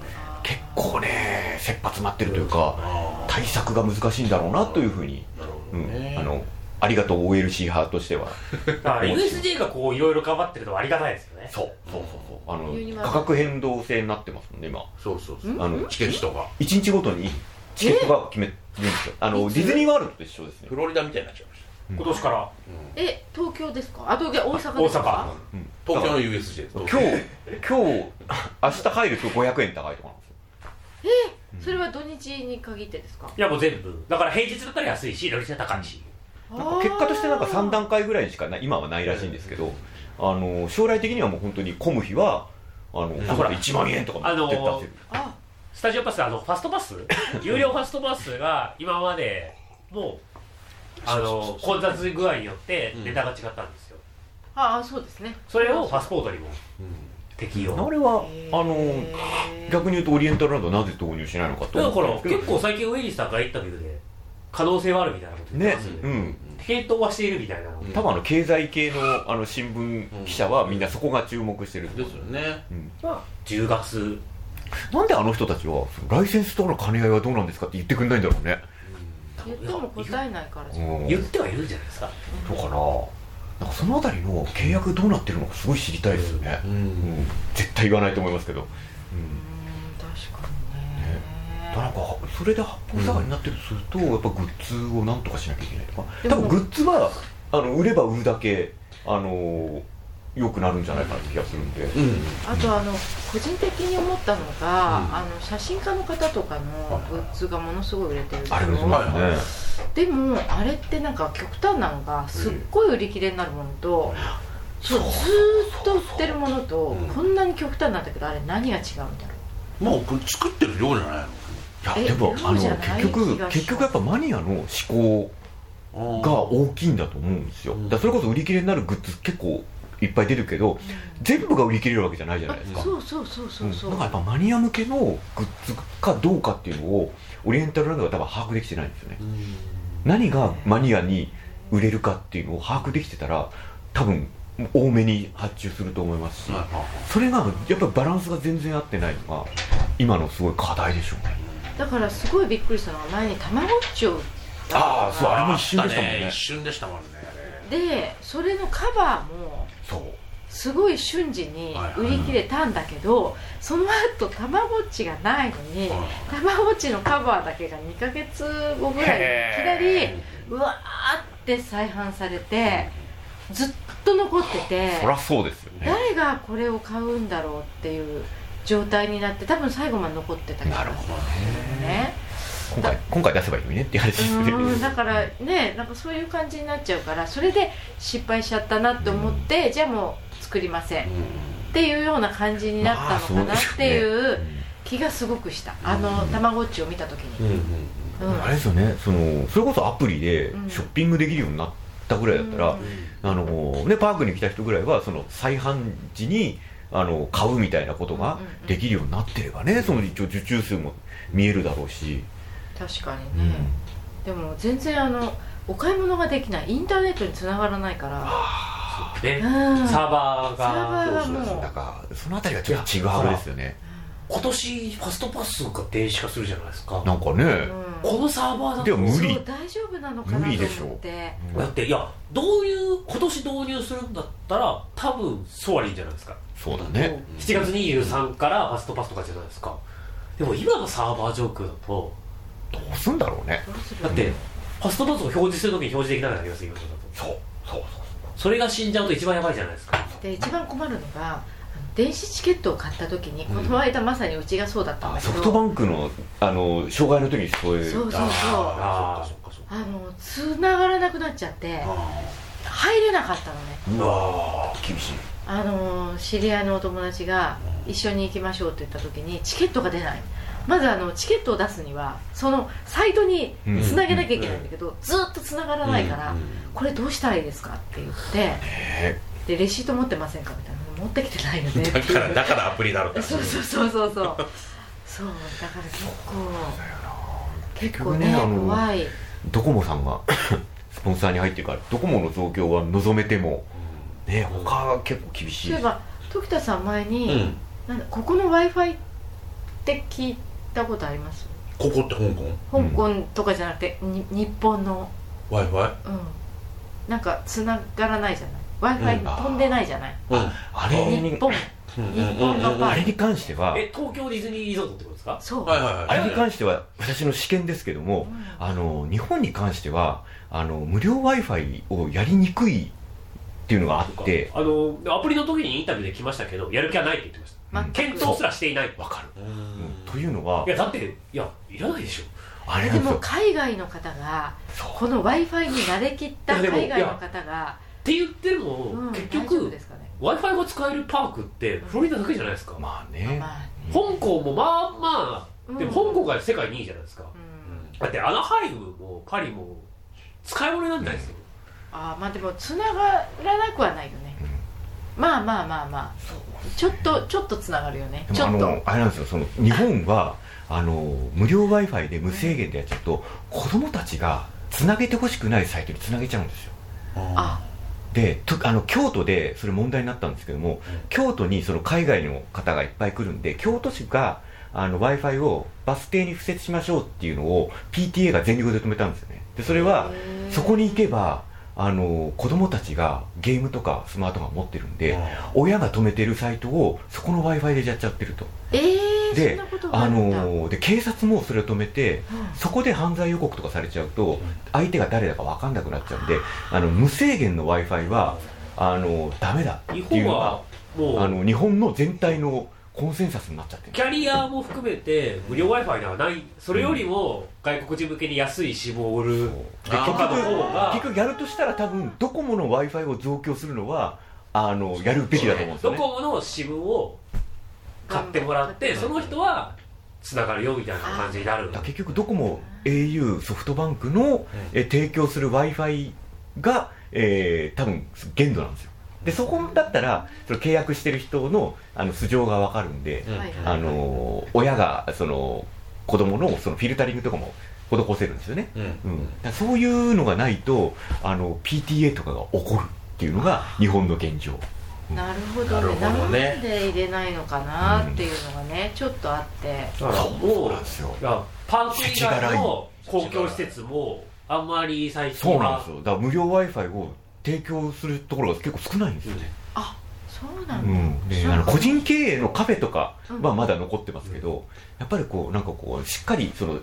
結構ね切羽詰まってるというか対策が難しいんだろうなというふうに、なるほうん。どねあのありがとう OLC 派としては。だから USJ がこういろいろ頑張ってるのはありがたいですよね。そうそうそうそうあの価格変動制になってますもんね今。そうそうそうあのチケットが。1日ごとにチケットが決めるんですよ。あのディズニーワールドと一緒ですね。フロリダみたいになっちゃいまし今年から。え東京ですか？あ東京大阪ですか？大阪。た東京の USJ です今日今日明日入ると500円高いとかなんですよ。それは土日に限ってですか？いやもう全部。だから平日だったら安いし土日は高いし。なんか結果としてなんか3段階ぐらいにしかない今はないらしいんですけどあの将来的にはもう本当に混む日はあのほら。1万円とかもあの出せる。あ。スタジオパスあのファストパス？[laughs] 有料ファストパスが今までもうあの混雑具合によってネタが違ったんですよ。ああそうですね。それをパスポートにも。うん。適用。あれはあの逆に言うとオリエンタルランドはなぜ導入しないのかとだから結構最近ウェイリーさんがインタビューで可能性はあるみたいなこと言ってねますよね。うん検討はしているみたいなの。うん。多分あの経済系のあの新聞記者はみんなそこが注目してるんですよね。うん。まあ10月なんであの人たちはライセンスとの兼ね合いはどうなんですかって言ってくんないんだろうね言っても答えないからじゃん。うん。言ってはいるんじゃないですか。そうかな。なんかそのあたりの契約どうなってるのかすごい知りたいですよね、ううん。ん絶対言わないと思いますけど、うん。うーん確かにね。だなんかそれで八方下がりになってるとすると、やっぱグッズをなんとかしなきゃいけないとか。多分グッズはあの売れば売るだけあの良くなるんじゃないかなって気がするんで、うん。あとあの個人的に思ったのが、うん。あの写真家の方とかのグッズがものすごい売れてるであれもそうですね、はいでもあれってなんか極端なのがすっごい売り切れになるものと、そうずーっと売ってるものと、うん。こんなに極端なんだけどあれ何が違うんだろうもうこれ作ってる量じゃないえいやでもあの量じゃない結局結局やっぱマニアの思考のが大きいんだと思うんですよ、うん。だからそれこそ売り切れになるグッズ結構いっぱい出るけど全部が売り切れるわけじゃないじゃないですか。あそうそうそうそうそう、うん。だからやっぱマニア向けのグッズかどうかっていうのをオリエンタルランドが多分把握できてないんですよね。何がマニアに売れるかっていうのを把握できてたら多分多めに発注すると思いますし、それがやっぱりバランスが全然合ってないのが今のすごい課題でしょうね。だからすごいびっくりしたのが前にたまごっちをああそうあれも一瞬でしたもんね。一瞬でしたもんねでそれのカバーもそう。すごい瞬時にはいはい。売り切れたんだけど、その後たまごっちがないのに、たまごっちのカバーだけが2ヶ月後ぐらいにいきなりうわーって再販されてずっと残っててそりゃそうですよね。誰がこれを買うんだろうっていう状態になって多分最後まで残ってた気がするんですよね今回今回出せばいいのにねって話ですね。うんだからねなんかそういう感じになっちゃうからそれで失敗しちゃったなって思って、じゃあもう作りません。っていうような感じになったのかなっていう気がすごくした。あのたまごっちを見た時に、うんあれですよね。そのそれこそアプリでうん。ショッピングできるようになったぐらいだったら、あのね、パークに来た人ぐらいはその再販時にあの買うみたいなことができるようになってればねその一応受注数も見えるだろうし、確かにね、でも全然あのお買い物ができない。インターネットにつながらないから。ね。うん。サーバーサーバがーがそうそうだからそのあたりがちょっと違うはずですよね。今年ファストパスが電子化するじゃないですか。なんかね、うん。このサーバーだとでも無理。大丈夫なのかなと思無理でしょ。ってだっていや導入今年導入するんだったら多分そうはいいんじゃないですか。そうだね。7月23からファストパスとかじゃないですか。でも今のサーバー状況だとどうすんだろうね。だってファストパスを表示するときに表示できなくなりますよ今のだと。そうそうそれが死んじゃうと一番やばいじゃないですか。で一番困るのが電子チケットを買った時にこの間まさにうちがそうだったんだけど、ソフトバンクのあの障害の時にそういうそう。そうそうあの繋がらなくなっちゃって入れなかったのね。うわー。厳しい。あの知り合いのお友達が一緒に行きましょうって言った時にチケットが出ないまずあのチケットを出すにはそのサイトにつなげなきゃいけないんだけど、ずっとつながらないから、これどうしたらいいですかって言ってねでレシート持ってませんかみたいな持ってきてないよね [laughs] だからだからアプリだろうそうそうそうそうそう。[laughs] そうだから結構結構ねね怖い。ドコモさんが [coughs] スポンサーに入ってるからドコモの増強は望めてもね他は結構厳しい。そういえば時田さん前に、うん。なんだここの w i f i って聞いたことあります？ここって香港？香港とかじゃなくて、に日本の。w i f i うん。なんか繋がらないじゃない？w i f i うん。飛んでないじゃない、うん。あれ？に日本。日本のあれに関しては。え東京ディズニーリゾートってことですか？そう、はいはいはい。あれに関しては私の試験ですけどもうん。あの日本に関してはあの無料 w i f i をやりにくいっていうのがあって。あのアプリの時にインタビューで来ましたけどやる気はないって言ってました検討すらしていない。わかる、というのはいやだっていやいらないでしょ。あれなんですよ。海外の方がこの w i f i に慣れきった海外の方が、って言ってるのも、うん、結局 w i f i が使えるパークってフロリダだけじゃないですか、まあね、まあ香港もまあまうんあでも香港が世界2位じゃないですか、うん。だってアナハイムもパリも使い物になってないですよ、あーまあでも繋がらなくはないよね、まあまあまあまあ。ちょっとちょっと繋がるよね。でもあちょっと。のあれなんですよ。その日本はあの無料 w i f i で無制限でやっちゃうと子供たちがつなげてほしくないサイトにつなげちゃうんですよ。あでとあの京都でそれ問題になったんですけども、京都にその海外の方がいっぱい来るんで京都市が w i f i をバス停に敷設しましょうっていうのを PTA が全力で止めたんですよね。でそれはへー。そこに行けばあの子供たちがゲームとかスマートフォン持ってるんで、親が止めてるサイトをそこの w i f i でやっちゃってると。えー、であので警察もそれを止めてうん。そこで犯罪予告とかされちゃうと相手が誰だか分かんなくなっちゃうんであの無制限の w i f i はあのダメだって日いうの本はがもうあの日本の全体のコンセンサスになっちゃってるキャリアも含めて無料 w i f i ではない。それよりも外国人向けに安い SIM を売る。結とかの方が。局結局やるとしたら多分ドコモの w i f i を増強するのはあのやるべきだと思うんですよね。ドコモの SIM を買ってもらってその人はつながるよみたいな感じになる。結局ドコモ au ソフトバンクの、え提供する w i f i が、えー多分限度なんですよでそこだったらその契約してる人のあの素性が分かるんで、うん。はいはい。あの親がその子供のそのフィルタリングとかも施せるんですよね、うん。うん、だからそういうのがないとあの PTA とかが起こるっていうのが日本の現状。なるほどなるねほどね。なんで入れないのかなっていうのがね、ちょっとあって。だからそうもうなんですよ。パーク以外の公共施設もあんまり最近はそうなんですよ。だから無料 w i f i を提供するところが結構少ないんですよね、あそうなんだ、うん、あの個人経営のカフェとかうん。はまだ残ってますけど、やっぱりこうなんかこうしっかりその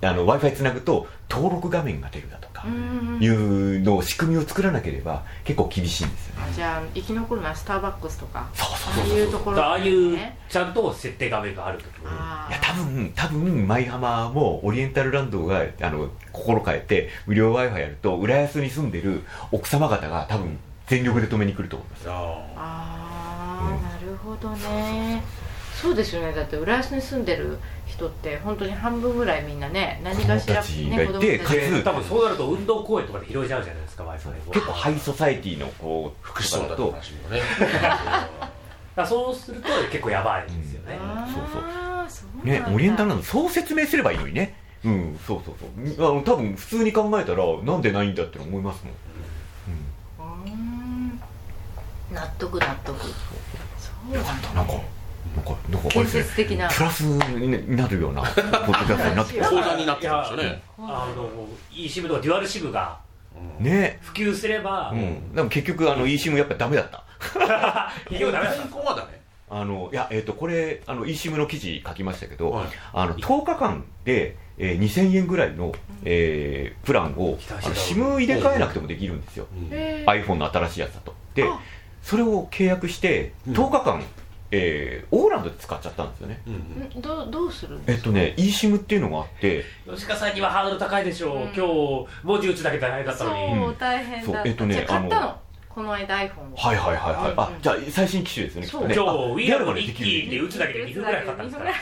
w i f i つなぐと登録画面が出るだとかうん。いうのを仕組みを作らなければ結構厳しいんですよね。じゃあ生き残るのはスターバックスとかそうそう。ああそういうところああいうねちゃんと設定画面があるときもあー。いや多分多分舞浜もオリエンタルランドがあの心変えて無料 w i f i やると浦安に住んでる奥様方が多分全力で止めに来ると思います。ああー、うん。なるほどね。そうですよね。だって浦安に住んでる人って本当に半分ぐらいみんなね何かしら子供たちがいて子供で多分そうなると運動公園とかで広いじゃうじゃないですか w i f i を結構ハイソサイティのこう福士蒼汰の話もね。だからそうすると結構やばいですよね、あーそうそう。そうねオリエンタルランドそう説明すればいいのにね。うんそうそうそう。あの多分普通に考えたらなんでないんだって思いますもん、うん、うーん。納得納得。そう。よかったなんかなんかなんか建設的な。プラスになるようなポッドキャストになってきま講す座になってましたねあの eSIM とかデュアル SIM がね。普及すれば、うん。でも結局あの eSIM やっぱダメだった。[laughs] 結局ダメだっあのいやえっ、とこれあの eSIM の記事書きましたけど、はい。あの10日間で、えー2000円ぐらいの、えープランを SIM 入れ替えなくてもできるんですよ、へー。iPhone の新しいやつだと。であ。それを契約してうん。10日間、えーオーランドで使っちゃったんですよね。うんん。どうどうするんえですか？っとね eSIM っていうのがあって吉川さんにはハードル高いでしょう、うん。今日文字打つだけ大変だったのに。そう大変だった。そうえっとね買ったあの？この間 iPhone を。はいはいはいはい、あうんうん。じゃあ最新機種ですよねきっとね。今日あウィアムのリアルまで打つだけで2分ぐらいかかったんですから。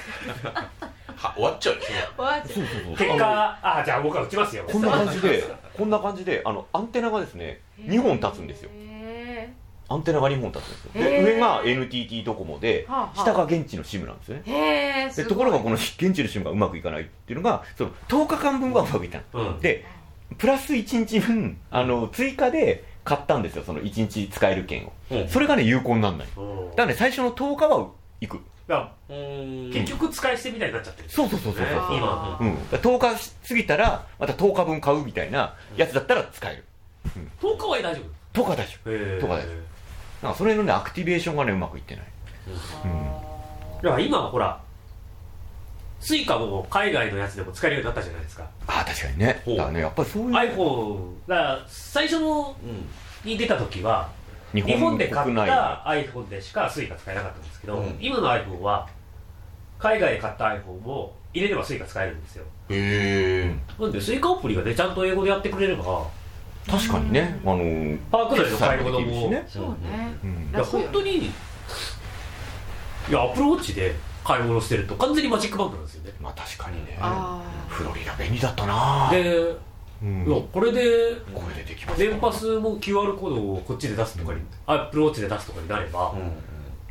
は [laughs] 終わっちゃう。でしょわーそう。そうそう結果あじゃあ僕は打ちますよ。こんな感じでこんな感じであのアンテナがですね2本立つんですよ。へアンテナが2本立つんですよ。で上が NTT ドコモではあはあ。下が現地の SIM なんですよね。でところがこの現地の SIM がうまくいかないっていうのがその10日間分はうまくいったのうん。でプラス1日分あの追加で買ったんですよ。その1日使える券を。うん。それがね有効にならない。うん。だからね最初の10日は行く。だ結局使い捨てみたいになっちゃってるそうそうそうそうねそう。今うん、だから10日過ぎたらまた10日分買うみたいなやつだったら使える。10日は大丈10日は大丈夫。夫へえとかですなんかそれのねアクティベーションがねうまくいってない。だから今はほらスイカも海外のやつでも使えるようになったじゃないですか。ああ確かにね。だからねやっぱりそういう iPhone だから最初のうん。に出た時は日日本で買った iPhone でしかスイカ使えなかったんですけど、うん。今の iPhone は海外で買った iPhone も入れればスイカ使えるんですよ。へえなんでスイカアプリがねちゃんと英語でやってくれれば確かにね。あのーパーク内の買い物もね。そうね。うん。いや本当にいやアップルウォッチで買い物してると完全にマジックバンドなんですよね。まあ確かにね。あフロリダ便利だったな。で、うん。これでこれでできます年パスも QR コードをこっちで出すとかに、アップルウォッチで出すとかになれば、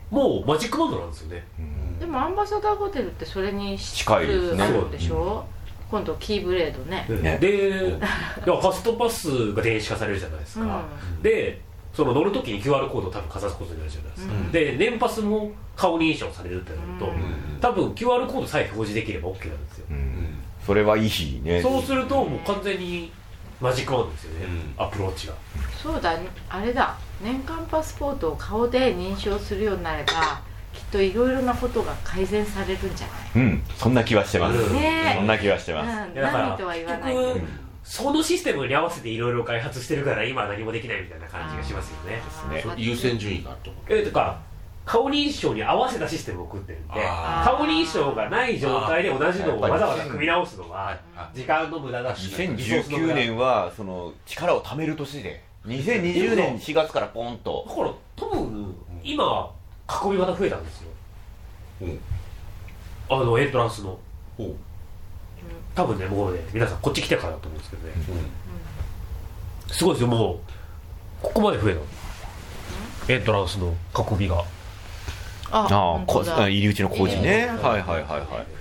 もうマジックバンドなんですよね。うん。あでもアンバサダーホテルってそれに近いですね。あるでしょ？今度キーブレードね。ね。で、いやファストパスが電子化されるじゃないですか、うでその乗るときに QR コードを多分かざすことになるじゃないですか、うん。で年パスも顔認証されるってなると、うん。多分 QR コードさえ表示できれば OK なんですよ、うん。それはいいね。そうするともう完全にマジックバンドですよね、うアプローチが。そうだ。あれだ。年間パスポートを顔で認証するようになればといろいろなことが改善されるんじゃうん。そんな気はしてます。うんね。えそんな気はしてます。ない、うん、いやだから何とは言わない。そのシステムに合わせていろいろ開発してるから今は何もできないみたいな感じがしますよね。ですね。優先順位があるとえとか顔認証に合わせたシステムを送ってるんで顔認証がない状態で同じのをわざわざ組み直すのはあ時間の無駄だし2019年はその力を貯める年で2020年4月からポンと。だから多分今囲み方増えたんですよ。うん。あのエントランスの。多分ねもうね皆さんこっち来てからだと思うんですけどね。うん。すごいですよもう。ここまで増えたエントランスの囲みが。あああこ入り口の工事ね。うんはいはいはいはい。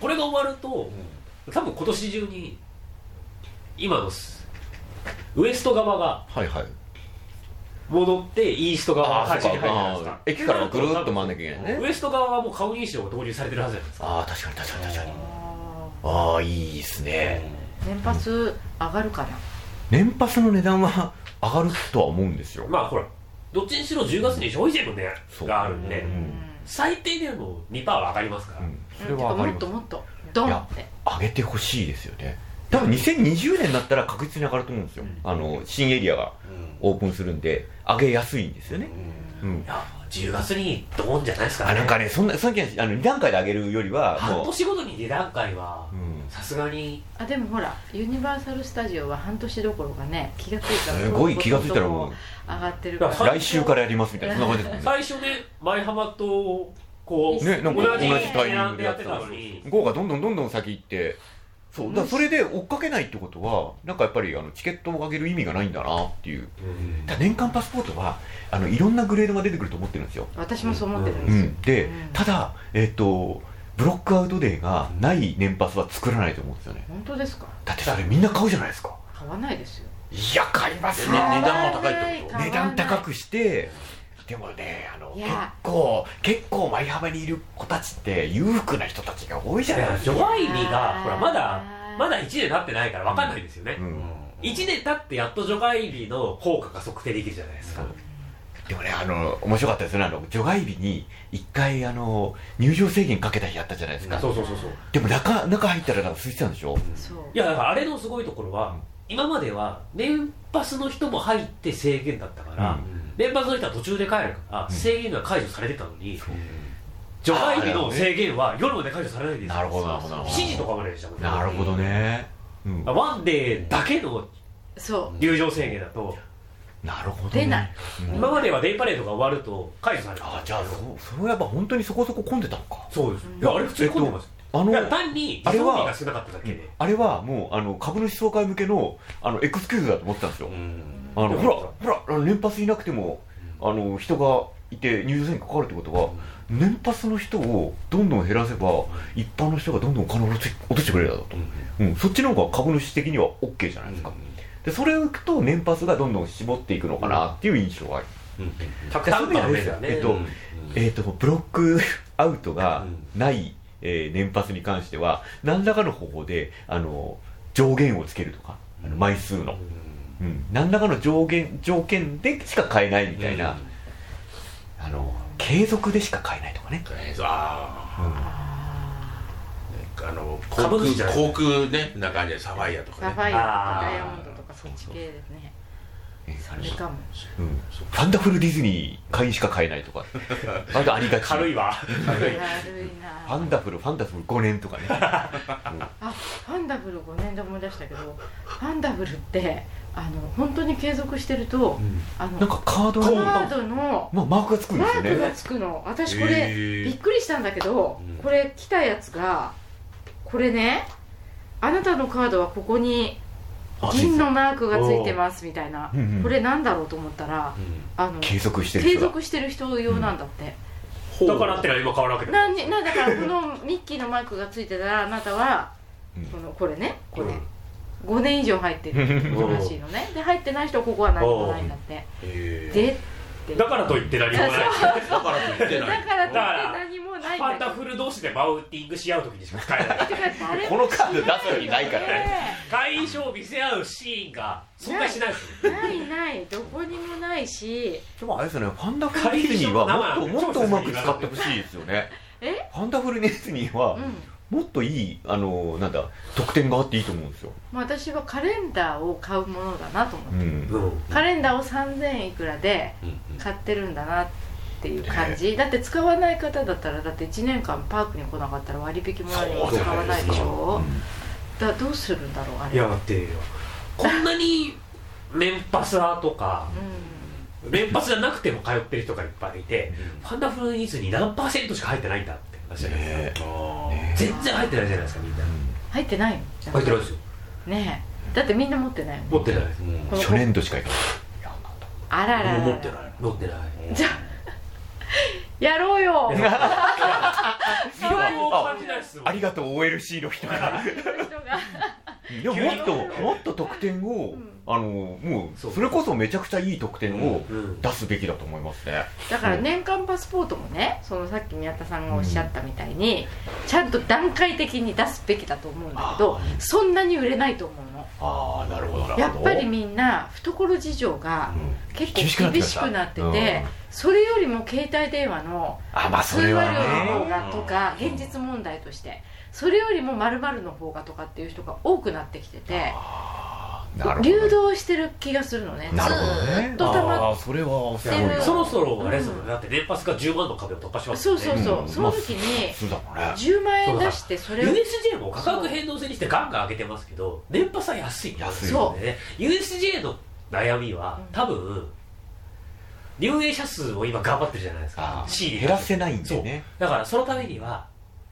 これが終わると多分今年中に今のすウエスト側がはいはい戻ってイースト側がああそ8に入るじゃうか。ないです駅からぐるっと回んなきゃいけないね。ウエスト側はもう顔認証が導入されてるはずじゃないですかああ確かに確かに確かに。あああいいですね。ー年パス上がるかな年パスの値段は上がるとは思うんですよ。まあほらどっちにしろ10月に消費税の値そうがあるんで、うん。最低でも2%は上がりますから、うん。それうんはもっともっと。ドンって。上げてほしいですよね多分2020年になったら確実に上がると思うんですよ。あの新エリアがオープンするんで上げやすいんですよね。うん。いや10月にドーンじゃないですかね。あなんかねそんなそんな気があの2段階で上げるよりは半もう年ごとに2段階はうん。さすがに。あでもほらユニバーサル・スタジオは半年どころかね気がついたらすごい気がついたらもう上がってるから。来週からやりますみたいなそんな感じですね。[laughs] 最初ね舞浜とこう、ねなんか同じタイミングでやってたのに。5がどんどんどんどん先行ってそうだそれで追っかけないってことはなんかやっぱりあのチケットを上げる意味がないんだなっていう。年間パスポートはあのいろんなグレードが出てくると思ってるんですよ、私もそう思ってるんうですよ、ん、で、うん。ただえっ、とブロックアウトデーがない年パスは作らないと思うんですよね。本当ですか？だってそれみんな買うじゃないですか。買わないですよ。いや買いますねよ値段も高いってこと。値段高くしてでもねあの結構結構舞浜にいる子たちって裕福な人たちが多いじゃないですか、除外日がほらまだまだ1年経ってないから分かんないですよね、うん。1年経ってやっと除外日の効果が測定できるじゃないですか、でもねあの面白かったですね。あの除外日に一回あの入場制限かけた日あったじゃないですか、そうそうそうそう。でも中中入ったらなんか空いてたんでしょ？そう。いやだからあれのすごいところは、うん。今までは年パスの人も入って制限だったから、うん年パスの人は途中で帰るから、うん。制限が解除されてたのに、除外日の制限は夜まで解除されないんですよ。なるほどなるほど。7時とかまででしたもんね。なるほどね、うん、ワンデーだけのそ入場制限だと、なるほどね。出ない。うん。今まではデイパレードが終わると解除されるあじゃあそそれやっぱ本当にそこそこ混んでたのか。そうです、うんいやあれ普通に混んでます、あの単にあれは移送日が少なかっただけで、あれはもうあの株主総会向けのあのエクスキューズだと思ってたんですよ、あのうんほらほらあの年パスいなくてもあの人がいて入場制限かかるってことは年パスの人をどんどん減らせば一般の人がどんどんお金を落として落としてくれるだろうと、うん、そっちの方が株主的には OK じゃないですか、でそれをいくと年パスがどんどん絞っていくのかなっていう印象がある、たくさんの面だねえっとえー、とブロックアウトがない、えー年パスに関しては何らかの方法であの上限をつけるとかあの枚数の、うん、何らかの上限条件でしか買えないみたいな、あの継続でしか買えないとかね、あああの航空航空ねな感じでサファイアとかね。サファイアとかダイヤモンドとかそっち系ですねそれかも。うん、ファンダフルディズニー会員しか買えないとか。[laughs] あとありがち。軽いわ。軽い。ファなンダフルファンダフル5年とかね、あファンダフル5年で思い出したけどファンダフルってあの本当に継続してると、あのなんかカードカに、ードのまあ、マークがつくんマですよねークがつくの。私こへれー。びっくりしたんだけどうん。これ来たやつがこれねあなたのカードはここに銀のマークがついてますみたいな。うんうん。これなんだろうと思ったらあの継続してる継続してる人用なんだって、だからってのは今変わるわけだ。ななだからこのミッキーのマークがついてたらあなたはうん。このこれねこれ、うん5年以上入ってる [laughs] 人らしいのね。で入ってない人はここは何もないんだって。[laughs] でって。だからといって何もない。[laughs] だからと言ってだない。からといってだから。何もないんファンタフル同士でマウンティングし合う時にしか使えない。このカード出す時ないからね。会員証を見せ合うシーンが存在しないですよ。ないない。どこにもないし。でもあれですよね。ファンダフルディズニーはもっともっとうまく使ってほしいですよね。え？ファンダフルディズニーはうんもっといいあのなんだ特典があっていいと思うんですよ、まあ私はカレンダーを買うものだなと思って、うん。うん。カレンダーを3000いくらで買ってるんだなっていう感じ、だって使わない方だったらだって1年間パークに来なかったら割引も何も使わないでしょ。だからどうするんだろうあれ。いやだってこんなに年パス派とか。う年パスじゃなくても通ってる人がいっぱいいてファンダフルディズニー何パーセントしか入ってないんだって話じゃないですかね全然入ってないじゃないですかみんな。入ってない。の入ってないですよ。ねえ。だってみんな持ってないもん。持ってないこの初年度しかいかない。あらららら。持ってない。持ってない。じゃあやろう [laughs] よ。ありがとう OLC の人が [laughs] でももっともっと得点を、うん。あのもうそれこそめちゃくちゃいい得点をうん。出すべきだと思いますね、だから年間パスポートもねそのさっき宮田さんがおっしゃったみたいに、ちゃんと段階的に出すべきだと思うんだけどそんなに売れないと思うの。ああなるほどなるほど。やっぱりみんな懐事情が結厳しくな構厳ってましくなってて、うん。それよりも携帯電話の通話料の方ねがとか現実問題としてそれよりも〇〇の方がとかっていう人が多くなってきててなるほど流動してる気がするのね。なるほどね。ずーっとたまああそれはそろそろあれですよね。だって年パスが10万の壁を突破します。そうそうそう、うん。その時にそうだもんね。10万円出してそれを USJ も価格変動制にしてガンガン上げてますけど年パスは安い。安い。そね USJ の悩みはうん。多分入園者数を今頑張ってるじゃないですか。減らせないんそう。でねだからそのためには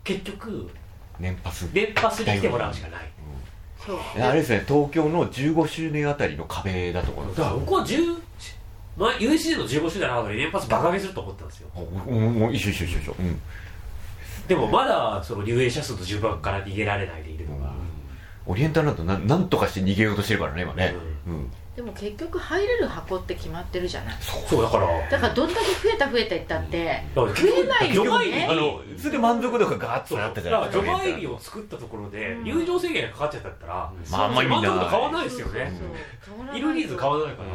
結局年パス。年パスに来てもらうしかない。そう。いやあれですね東京の15周年あたりの壁だと思います。だから僕は10まあ USJ の15周年の後に年パスバカ上げすると思ったんですよ。おおお一緒一緒一緒一緒。うん。でもまだその入園者数の順番から逃げられないでいるのが、オリエンタルランドなんなんとかして逃げようとしてるからね今ね。うんでも結局入れる箱って決まってるじゃない。そうだから。だからどんだけ増えた増えたいったって増えないよね。あのそれで満足度がガーッとなったじゃないですかだから除外日を作ったところでうん。入場制限がかかっちゃったったら、まああんまり満足度変わらないですよね。そうそう。変わらないいるニーズ変わらないから、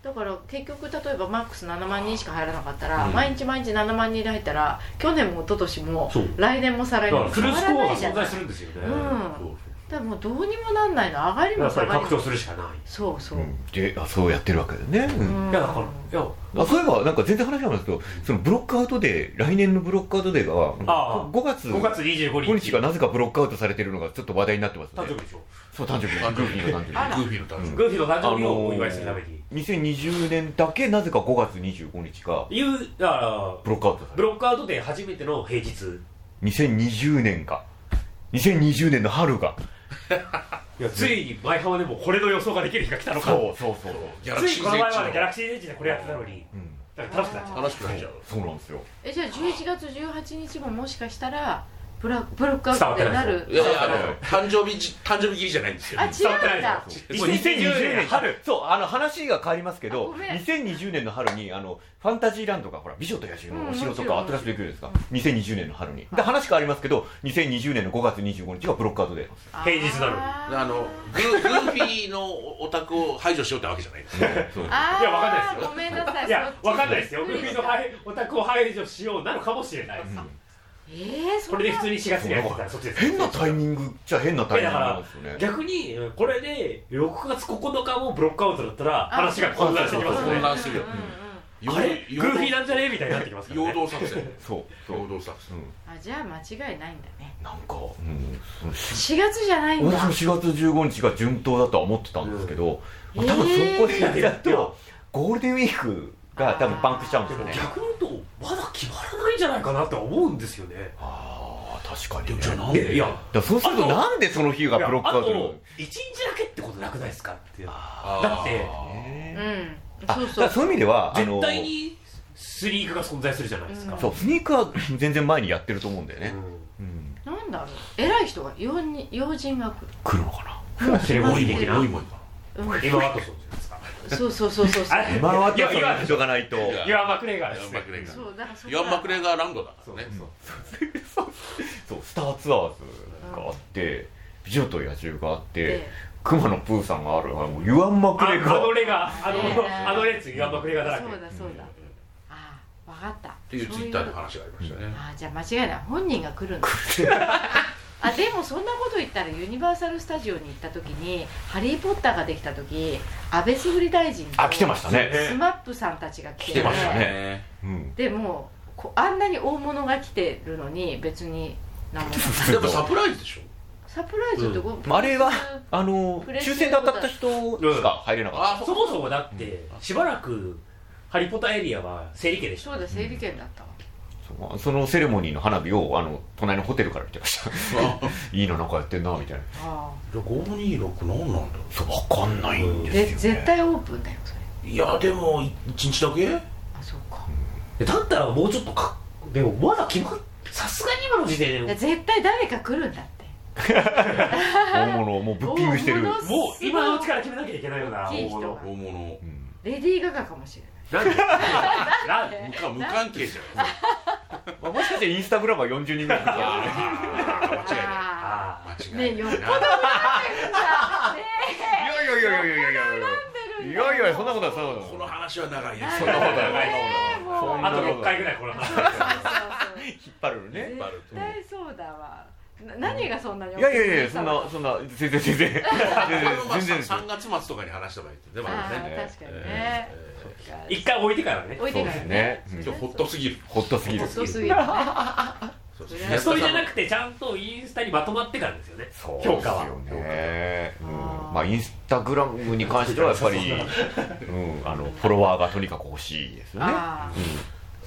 だから結局例えばマックス7万人しか入らなかったら、うん。毎日毎日7万人で入ったら去年も一昨年もそう。来年も再来年も変わらフルスコアが存ないじゃない。在するんですよね、うんだもうどうにもなんないの。上がりもやっぱり下がりも拡張するしかない。そうそう、うん。であそうやってるわけだよね。うん。うん。いやだからいやあそういえばなんか全然話なんですけどそのブロックアウトデー来年のブロックアウトデーがああ5月5月25 5日日がなぜかブロックアウトされてるのがちょっと話題になってますね。誕生日でしょ。そう誕生日。グーフィーの誕生あら。グーフィーの誕生グーフィーの誕生日をお祝いするために、日2020年だけなぜか5月25日がいうだからブロックアウトされブロックアウトで初めての平日。る2020年か2020年の春がいやついに前浜でもこれの予想ができる日が来たのか。そうそうそう。ギャラクついこの前までギャラクジシーエッジでこれやってたのに。うん。だから楽しくなっちゃう。の楽しくなっちゃう。そうなんですよ。えじゃあ11月18日ももしかしたらブラブロックアウトでなる。いやいやあの誕生日じ誕生日切りじゃないんですよ。あ違伝わってないうんだですもう2020年春。春そうあの話が変わりますけどあごめん。2020年の春にあのファンタジーランドがほら美女と野獣のお城とか新しくできるんですか。2020年の春に。で話変わりますけど2020年の5月25日がブロックアウトで。平日なのに。あのグーグーフィーのオタクを排除しようってわけじゃないです。[laughs] いやわかんないですよ。ごめんなさい。いやわかんないですよ。グーフィーのオタクを排除しようなのかもしれないですえー、これで普通に4月にやってたらそっちです。変なタイミングじゃ変なタイミングなんですよね。逆にこれで6月9日もブロックアウトだったら話が混乱してきますよ混ね乱するよ。うんうんうん。あれ？陽グーフィーなんじゃねえみたいになってきますから陽ね動作戦。そう陽動作戦。[laughs] うんあじゃあ間違いないんだね。なんかうん。その4月じゃないんだ。私も4月15日が順当だとは思ってたんですけど、うん。まあ多分そこでやるいやとゴールデンウィークが多分パンクしちゃうんでですもよね。逆に言うとまだ決まらないんじゃないかなって思うんですよね。ああ確かにね。じゃあなんででいや。だそうするとあとなんでその日がブロックアウトいやあと1日だけってことなくないですかって。いうあー。だってね。うん。そうそう。いう意味ではあの絶対にスリークが存在するじゃないですか、うん。そうスニークは全然前にやってると思うんだよね、ううん、なんだろう。偉い人が要人要人が来る。のかな？もうセレモニー的な多いもん今ワトソンじゃないですかそうそうそうそうそう。あれ今はといやいやその人がないと。いやマクレガーですマクレガそうだからそーヤンマクレガーランドだかそうらね。そう。そう。スターツアーズがあって美女と野獣があってで熊野プーさんがある。あのユアン・マクあレガー。あのレがあのねあの列イワン・マクレガーだらけ。そうだそうだ。ああ分かった。っっていうツイッターで話がありましたね。ああじゃあ間違いない。本人が来るんだあでもそんなこと言ったらユニバーサル・スタジオに行った時に「ハリー・ポッター」ができた時安倍総理大臣とあ来てましたね。スマップさんたちが来て。来てましたね。ね。うん。でもうこあんなに大物が来てるのに別に何もなかっやっぱサプライズでしょ。たサプライズってこまああれはあの抽選で当たった人しか入れなかった、あそもそもだってしばらくハリポタエリアは整理券でしょそうだ整理券だったわそのセレモニーの花火をあの隣のホテルから見てました。[laughs] いいのなんかやってんなみたいな。あ526何なんだろそうわかんないんあですよ、ね、ぜ絶対オープンだよそれ。ういやでも1日だけ？あそうか。でだったらもうちょっとかでもまだ決まっさすがに今の時点で。絶対誰か来るんだって。大物。をもうブッキングしてる、もう今のうちから決めなきゃいけないような大物。大物。うんレディー・ガガかもしれない [laughs] なんで？なんで？無関無関係じゃない [laughs] まあ、もしかしてインスタグラムは40人ぐらい来るかもしれない。あー間違いない。ああ間違いない。ねよっぽどいやいやいやいやいやいやいやいやいやそんなことはそんなことこの話は長いでえすそんなことはないねもうそんなあと6回ぐらいこの話引っ張るのね絶対そうだわな何がそんなにいやいやいやそんな [laughs] そんな全然全然。全然 [laughs] 全然ですよ。3月末とかに話した場合ってでもああのねー確かにね。一回置いてからね。置いてからね。ねうん。今日ホットすぎる。ホットすぎる。ホットすぎる。ねそれじゃなくてちゃんとインスタにまとまってからですよね。評価は。ね、まあインスタグラムに関してはやっぱり、うん、あのフォロワーがとにかく欲しいですよね。あ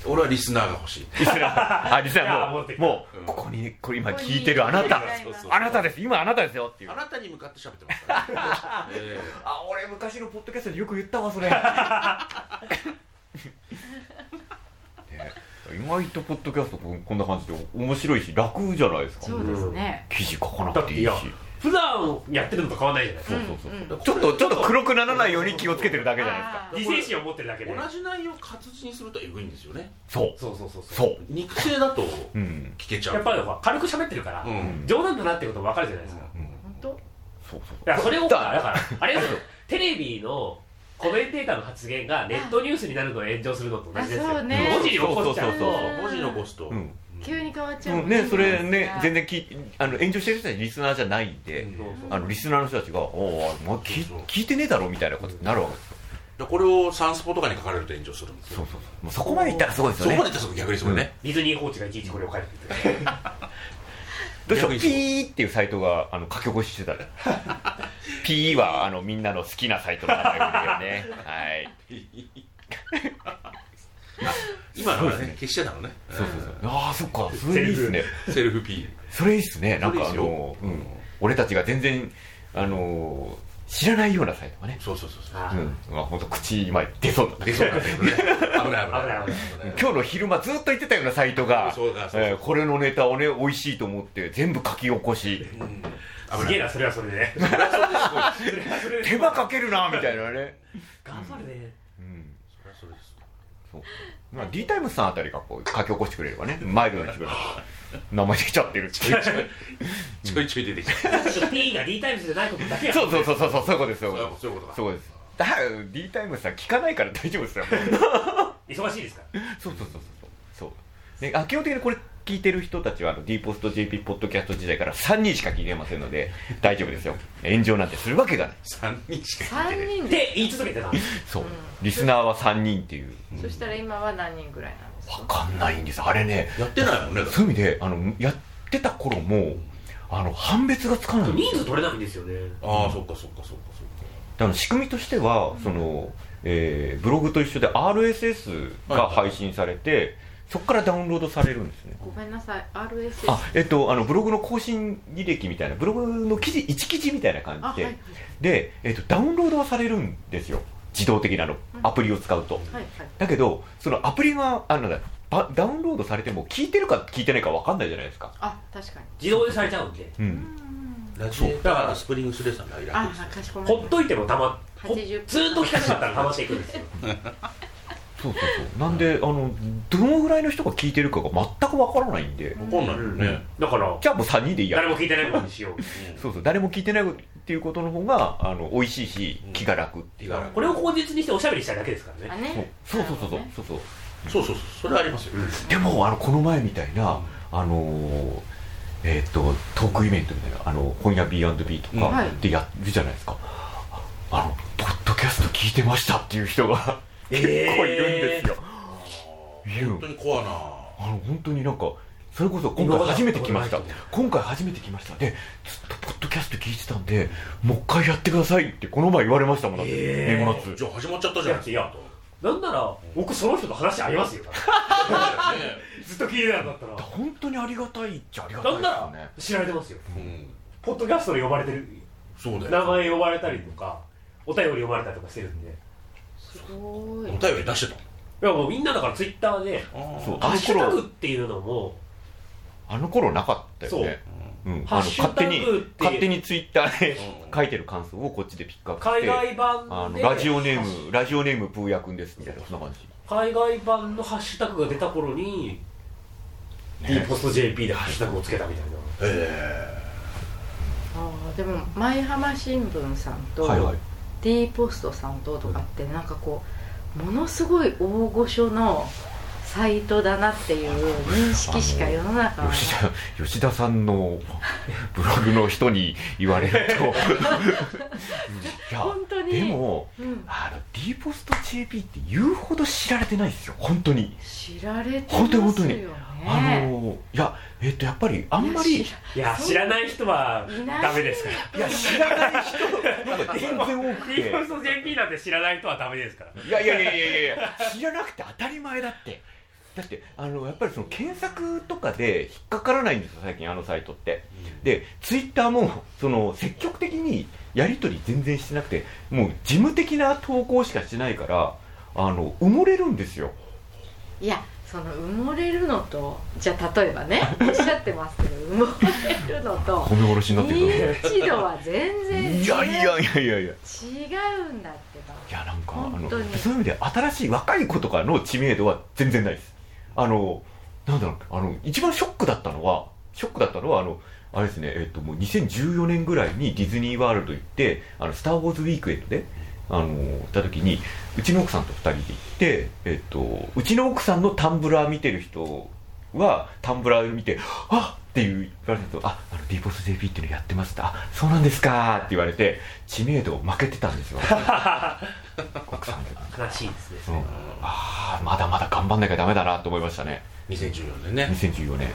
俺はリスナーが欲しい。リスナーあリスナーもうもうここにこれ今聞いてるあなた。あなたです。今あなたですよっていう。あなたに向かって喋ってますからね。えあ俺昔のポッドキャストでよく言ったわそれ。[laughs] ね意外とポッドキャストここんな感じで面白いし楽じゃないですか。そうですね。記事書かなくていいし普段やってるのと変わらないじゃない。ですかそうそう。ちょっとちょっと黒くならないように気をつけてるだけじゃないですか。あー理性心を持ってるだけで。同じ内容を活字にするとエグいんですよね。そう。そうそうそうそう。肉声だとうん。聞けちゃう。やっぱり軽く喋ってるから、うん。冗談だなってこと分かるじゃないですか、うん。本当？そうそう。いやそれをだだからあれですよ。テレビのコメンテーターの発言がネットニュースになるのを炎上するのと同じですよ。あそうね。文字に起こっちゃう。とそうそう文字残すと。うん急に変わっちゃううんねそれね全然然きあの炎上してる人たちリスナーじゃないんで、うんそうそう。あのリスナーの人たちが「おおお前聞そう。そう聞いてねえだろ」みたいなことになるわけですよ。でこれをサンスポとかに書かれると炎上するんですよ。そうそうそう。もうそこまでいったらすごいですそよね。こまで言ったら逆にすごいねディズニーコーチがいちいちこれを書いてくれてどう。しようピーっていうサイトがあの書き起こししてた。ね [laughs] ピーはあのみんなの好きなサイトの名前だよね。はい [laughs] [laughs] 今のはね。ね。消してたのね。そうそうそう。ああそっか。それいいっすね。セルフ P それいいっすね。なんかあの、うん、俺たちが全然あのー知らないようなサイトがね。そうそうそうそう。あうん。まあ本当口今出そう出そうね。[laughs] 危ない危ない。危ない危ない。今日の昼間ずっと言ってたようなサイトがそうだそうだ。えーこれのネタをね美味しいと思って全部書き起こし。うん。すげえなそれはそれで。[laughs] 手間かけるなみたいなね、頑張るね。うん。それはそれですそう。まあ、D タイムズさんあたりがこう書き起こしてくれればねマイルドにしてくれれば名前出ちゃってるっていう。ちょいちょい出てきた。P が D タイムズじゃないことだけや。そうそうそうそうそうそういうことですそういうそういうことかそうです。だ D タイムズさん聞かないから大丈夫ですよ [laughs] 忙しいですから。そうそうそうそう。そう。ねあ基本的にこれ聞いてる人たちはあの D ポスト JP ポッドキャスト時代から3人しか聞いてませんので大丈夫ですよ。炎上なんてするわけがない。3人しか聞いて3ない。人で？で言い続けてたそう、うん。リスナーは3人っていう。そしたら今は何人ぐらいなんですわかかんないんですあれねやってないもんねそういう意味であのやってた頃もあの判別がつかない。んですよ人数取れないんですよね。ああそっかそっかそっかそっか。あの仕組みとしてはその、えーブログと一緒で RSS が配信されて、そこからダウンロードされるんですね。ごめんなさい。RSS あえっとあのブログの更新履歴みたいなブログの記事1記事みたいな感じで、あはい。で、えっと、ダウンロードはされるんですよ。自動的なの。うん。アプリを使うと、はいはい。だけどそのアプリがあなんだばダウンロードされても聞いてるか聞いてないか分かんないじゃないですか、あ確かに。自動でされちゃうんで。う、うん。んラジエータースプリングスレーさんがいらあっしゃるかしこまりましほっといてもたまほ80ずーっと聞かなかったらたまっていくんですよ [laughs] そうそうそう。なんであのどのぐらいの人が聞いてるかが全く分からないんで、わかんないよね。だからじゃあもう3人でいいや。誰も聞いてないことにしよう。[laughs] そうそう。誰も聞いてないっていうことの方があの美味しいし気が楽っていう、これを口実にしておしゃべりしたいだけですからね。そう。そうそうそうそう。そうそう。そうそうそれはありますよ。でもあのこの前みたいな、あのーえっ、とトークイベントみたいなあの本屋 B&B とかでやるじゃないですか、あのポッドキャスト聞いてましたっていう人が結構いるんですよ、いる本当にコアな。あの本当になんかそれこそ今回初めて来ました。今回初めて来ました。でずっとポッドキャスト聞いてたんでもう一回やってくださいってこの前言われましたもん。だって、へー。年末。じゃあ始まっちゃったじゃないですいやなんなら僕その人と話合いますよ。[laughs] かずっと聞いてたんだったら。本当にありがたいっちゃありがたいですなんならよね知られてますよ。うん。ポッドキャストで呼ばれてる。そうだよ。名前呼ばれたりとかお便り呼ばれたりとかしてるんですごおい便り出してた？いやもうみんなだからツイッターでそうハッシュタグ頃。っていうのもあの頃なかったよね。う。ん、あの勝手に勝手にツイッターでう [laughs] ん書いてる感想をこっちでピックアップして海外あ版でのラジオネームラジオネームプーヤくんですみたいなそんな感じ。海外版のハッシュタグが出た頃に、D ポスト JP でハッシュタグをつけたみたいな。えあーでも舞浜新聞さんと、はいはい D ポストさんととかってなんかこうものすごい大御所のサイトだなっていう認識しか世の中は吉田吉田さんのブログの人に言われると。[laughs] いや本当に。でもうん、あの D ポスト JP って言うほど知られてないですよ。本当に。知られて本当にますよ。ね本当にあのいやえっとやっぱりあんまりいや知らない人はダメですから。いや知らない人なんか全然多くて。JP なんて知らない人はダメですから。いやいやいやいやいやいや知らなくて当たり前だって。だってあのやっぱりその検索とかで引っかからないんですよ最近あのサイトって。でツイッターもその積極的にやり取り全然してなくてもう事務的な投稿しかしてないからあの埋もれるんですよ。いやその埋もれるのとじゃあ例えばね [laughs] おっしゃってますけど埋もれるのと褒め殺しになってる認知度は全然違う。いやいやいやいやいや。い違うんだってば。やなんかあのそういう意味で新しい若い子とかの知名度は全然ないです。あのなんだろうあの一番ショックだったのはショックだったのはあのあれですねえっともう2014年ぐらいにディズニーワールド行ってあのスター・ウォーズ・ウィークエンドであの行った時にうちの奥さんと2人で行って、えっと、うちの奥さんのタンブラー見てる人はタンブラー見て「あっ!」って言われると「ああの d ポス JP っていうのやってます」って「あそうなんですか」って言われて知名度負けてたんですよ。[laughs] 奥さんで、悲しいですね。うん、ああまだまだ頑張んなきゃダメだなと思いましたね。2014年ね。2014年、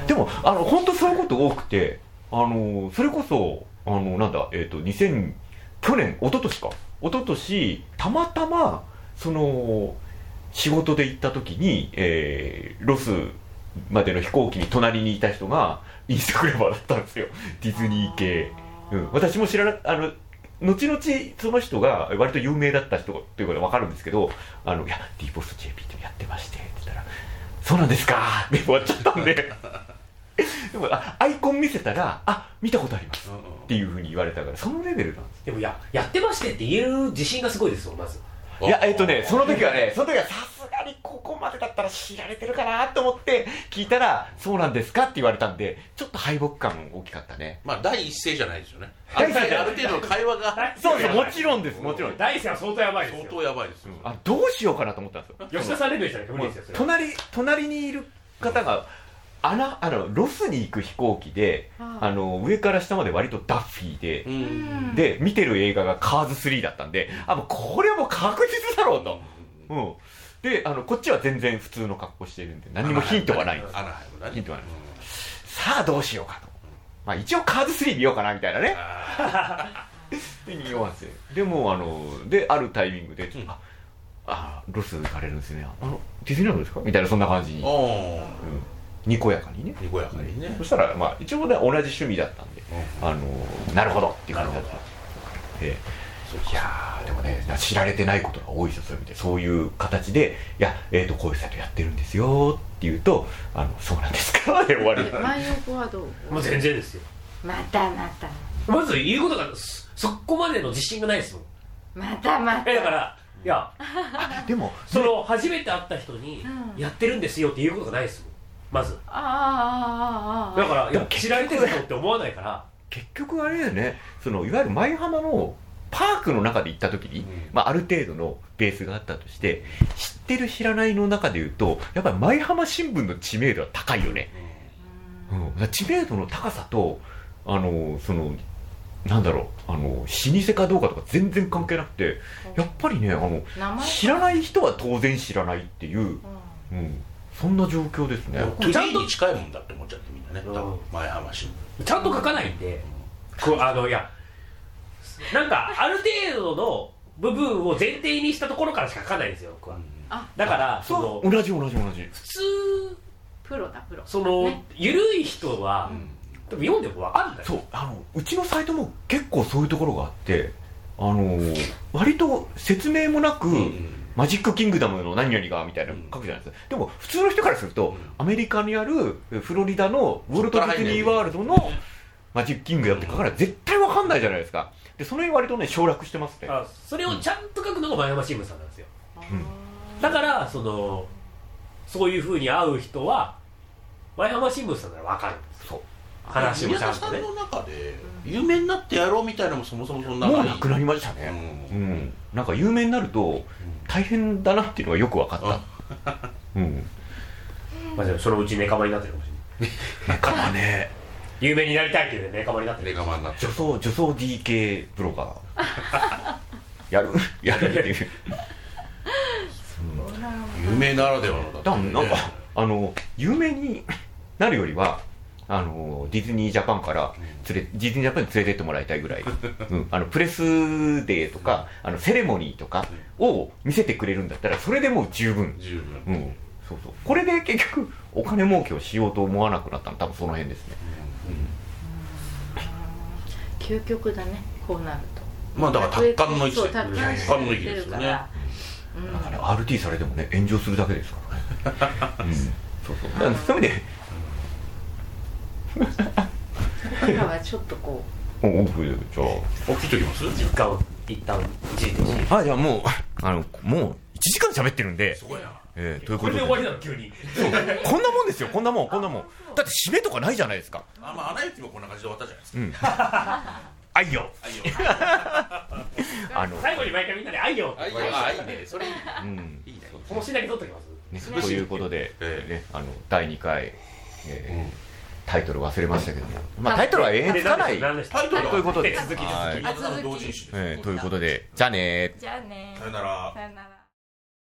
うん。でもあの本当そういうこと多くてあのそれこそあのなんだえっ、と2000去年一昨年か一昨年たまたまその仕事で行った時に、えーロスまでの飛行機に隣にいた人がインスタグラマーだったんですよ。ディズニー系。うん、私も知らなあの後々その人が割と有名だった人ということが分かるんですけど「あのいや D ポスト JP ってやってまして」って言ったら「そうなんですか」で終わっちゃったんで。[laughs] [laughs] でもあアイコン見せたら「あ見たことあります」っていうふうに言われたからそのレベルなんです。でもややってましてって言える自信がすごいですよまず。いやえっとねその時はねその時はさすがにここまでだったら知られてるかなと思って聞いたら「そうなんですか?」って言われたんでちょっと敗北感大きかったね。まあ第一声じゃないですよね。ある第一声じゃない。ある程度の会話が。そうそうもちろんですもちろん。大勢は相当やばいです相よ当やばいですよ。あどうしようかなと思ったんですよ。吉田さんレベルじゃないですよ。それは隣隣にいる方があなあのロスに行く飛行機でああの上から下まで割とダッフィーでう、うん。んで見てる映画が「カーズ3」だったんであもうこれはもう確実だろうと、うん、であのこっちは全然普通の格好しているんで何にもヒントはない。んですヒントはない。さあどうしようかと、まあ、一応カーズ3見ようかなみたいなね。あ [laughs] で匂わせでもうあのであるタイミングで、うん。ああロス行かれるんですね。あのディズニーランドですか？みたいなそんな感じに、うんにこやかにね。にこやかにね。そしたらまあ一応ね同じ趣味だったんであのなるほどっていう感じだった。ええ。いやーでもね知られてないことが多いですよそういう意味でそういう形で「いや、えー、とこういうサイトやってるんですよ」って言うと「あのそうなんですか」で終わり。前横はどう？もう全然ですよ。またまた。まず言うことがそそこまでの自信がないですもん。またまた。えだからいやでもその初めて会った人にうん。やってるんですよって言うことがないですもんまず。あーあだからいや知られてるぞって思わないから。結局あれだよね。そのいわゆる舞浜のパークの中で行った時に、うん。まあ、ある程度のベースがあったとして知ってる知らないの中で言うとやっぱり舞浜新聞の知名度は高いよね、うん、だから知名度の高さとあのそのなんだろうあの老舗かどうかとか全然関係なくてやっぱりねあの知らない人は当然知らないっていう、うん。うん、そんな状況ですね、トゥディに近いもんだって思っちゃってみんなね。多うん。分前ちゃんと書かないんで。こうあのいやなんかある程度の部分を前提にしたところからしか書かないんですよ僕は。だからその同じ同じ同じ。普通プロだプロ。その、ね。緩い人は、多分読んでも分かるんだよそう。あのうちのサイトも結構そういうところがあってあの割と説明もなく、マジックキングダムの何々がみたいなの書くじゃないですか、でも普通の人からすると、うん。アメリカにあるフロリダのウォルト・ディズニー・ワールドのマジックキングダムって書かないと絶対わかんないじゃないですか。でその辺割とね省略してますね。あそれをちゃんと書くのが前山新聞さんなんですよ。うん。だからそのそういうふうに会う人は前浜新聞さんなら分かるそう。話を宮ちゃんとね。田さんの中で有名になってやろうみたいなのもそもそもそんなもうなくなりましたね。ううん。ん、なんか有名になると大変だなっていうのがよく分かった。うん。まあ、でもそのうちネカマになってるかもしれない。なんかね。有名になりたいっていうネカマになってる。レガマになって女装女装 DK ブロガー。[laughs] やるやるっていう。有名ならではのだだからなんかあの有名になるよりはあのディズニージャパンから連れディズニージャパンに連れてってもらいたいぐらい、[laughs] うん、あのプレスデーとかあのセレモニーとかを見せてくれるんだったらそれでもう十分、十分。うん、そうそう。これで結局お金儲けをしようと思わなくなったの。多分その辺ですね。究極だねこうなると。まあだから達観の域そう達観達観の域ですよね。うん。なんかね RT されてもね炎上するだけですからね、[laughs] うん、そうそう。だからそういう意味で今はちょっとこおオフじゃお切っときます一旦一旦一時停止ああじゃあもうあのもう1時間喋ってるんで、すごいなえーということでこれで終わりなの急にそう。こんなもんですよこんなもんこんなもんだって締めとかないじゃないですかあまあアナ雪もこんな感じで終わったじゃないですかうん愛よあいよあの、最後に毎回みんなで「愛よ」ってあいよあいねそれいいうんいいねこのシーンだけ撮っときますね、ということで、ええね、あの第2回、えーうんタイトル忘れましたけども、まあ、タイトルは永遠つかない、タイトルはということで。続き続き。はい。ということでじゃあねじゃあねさよなら。さよなら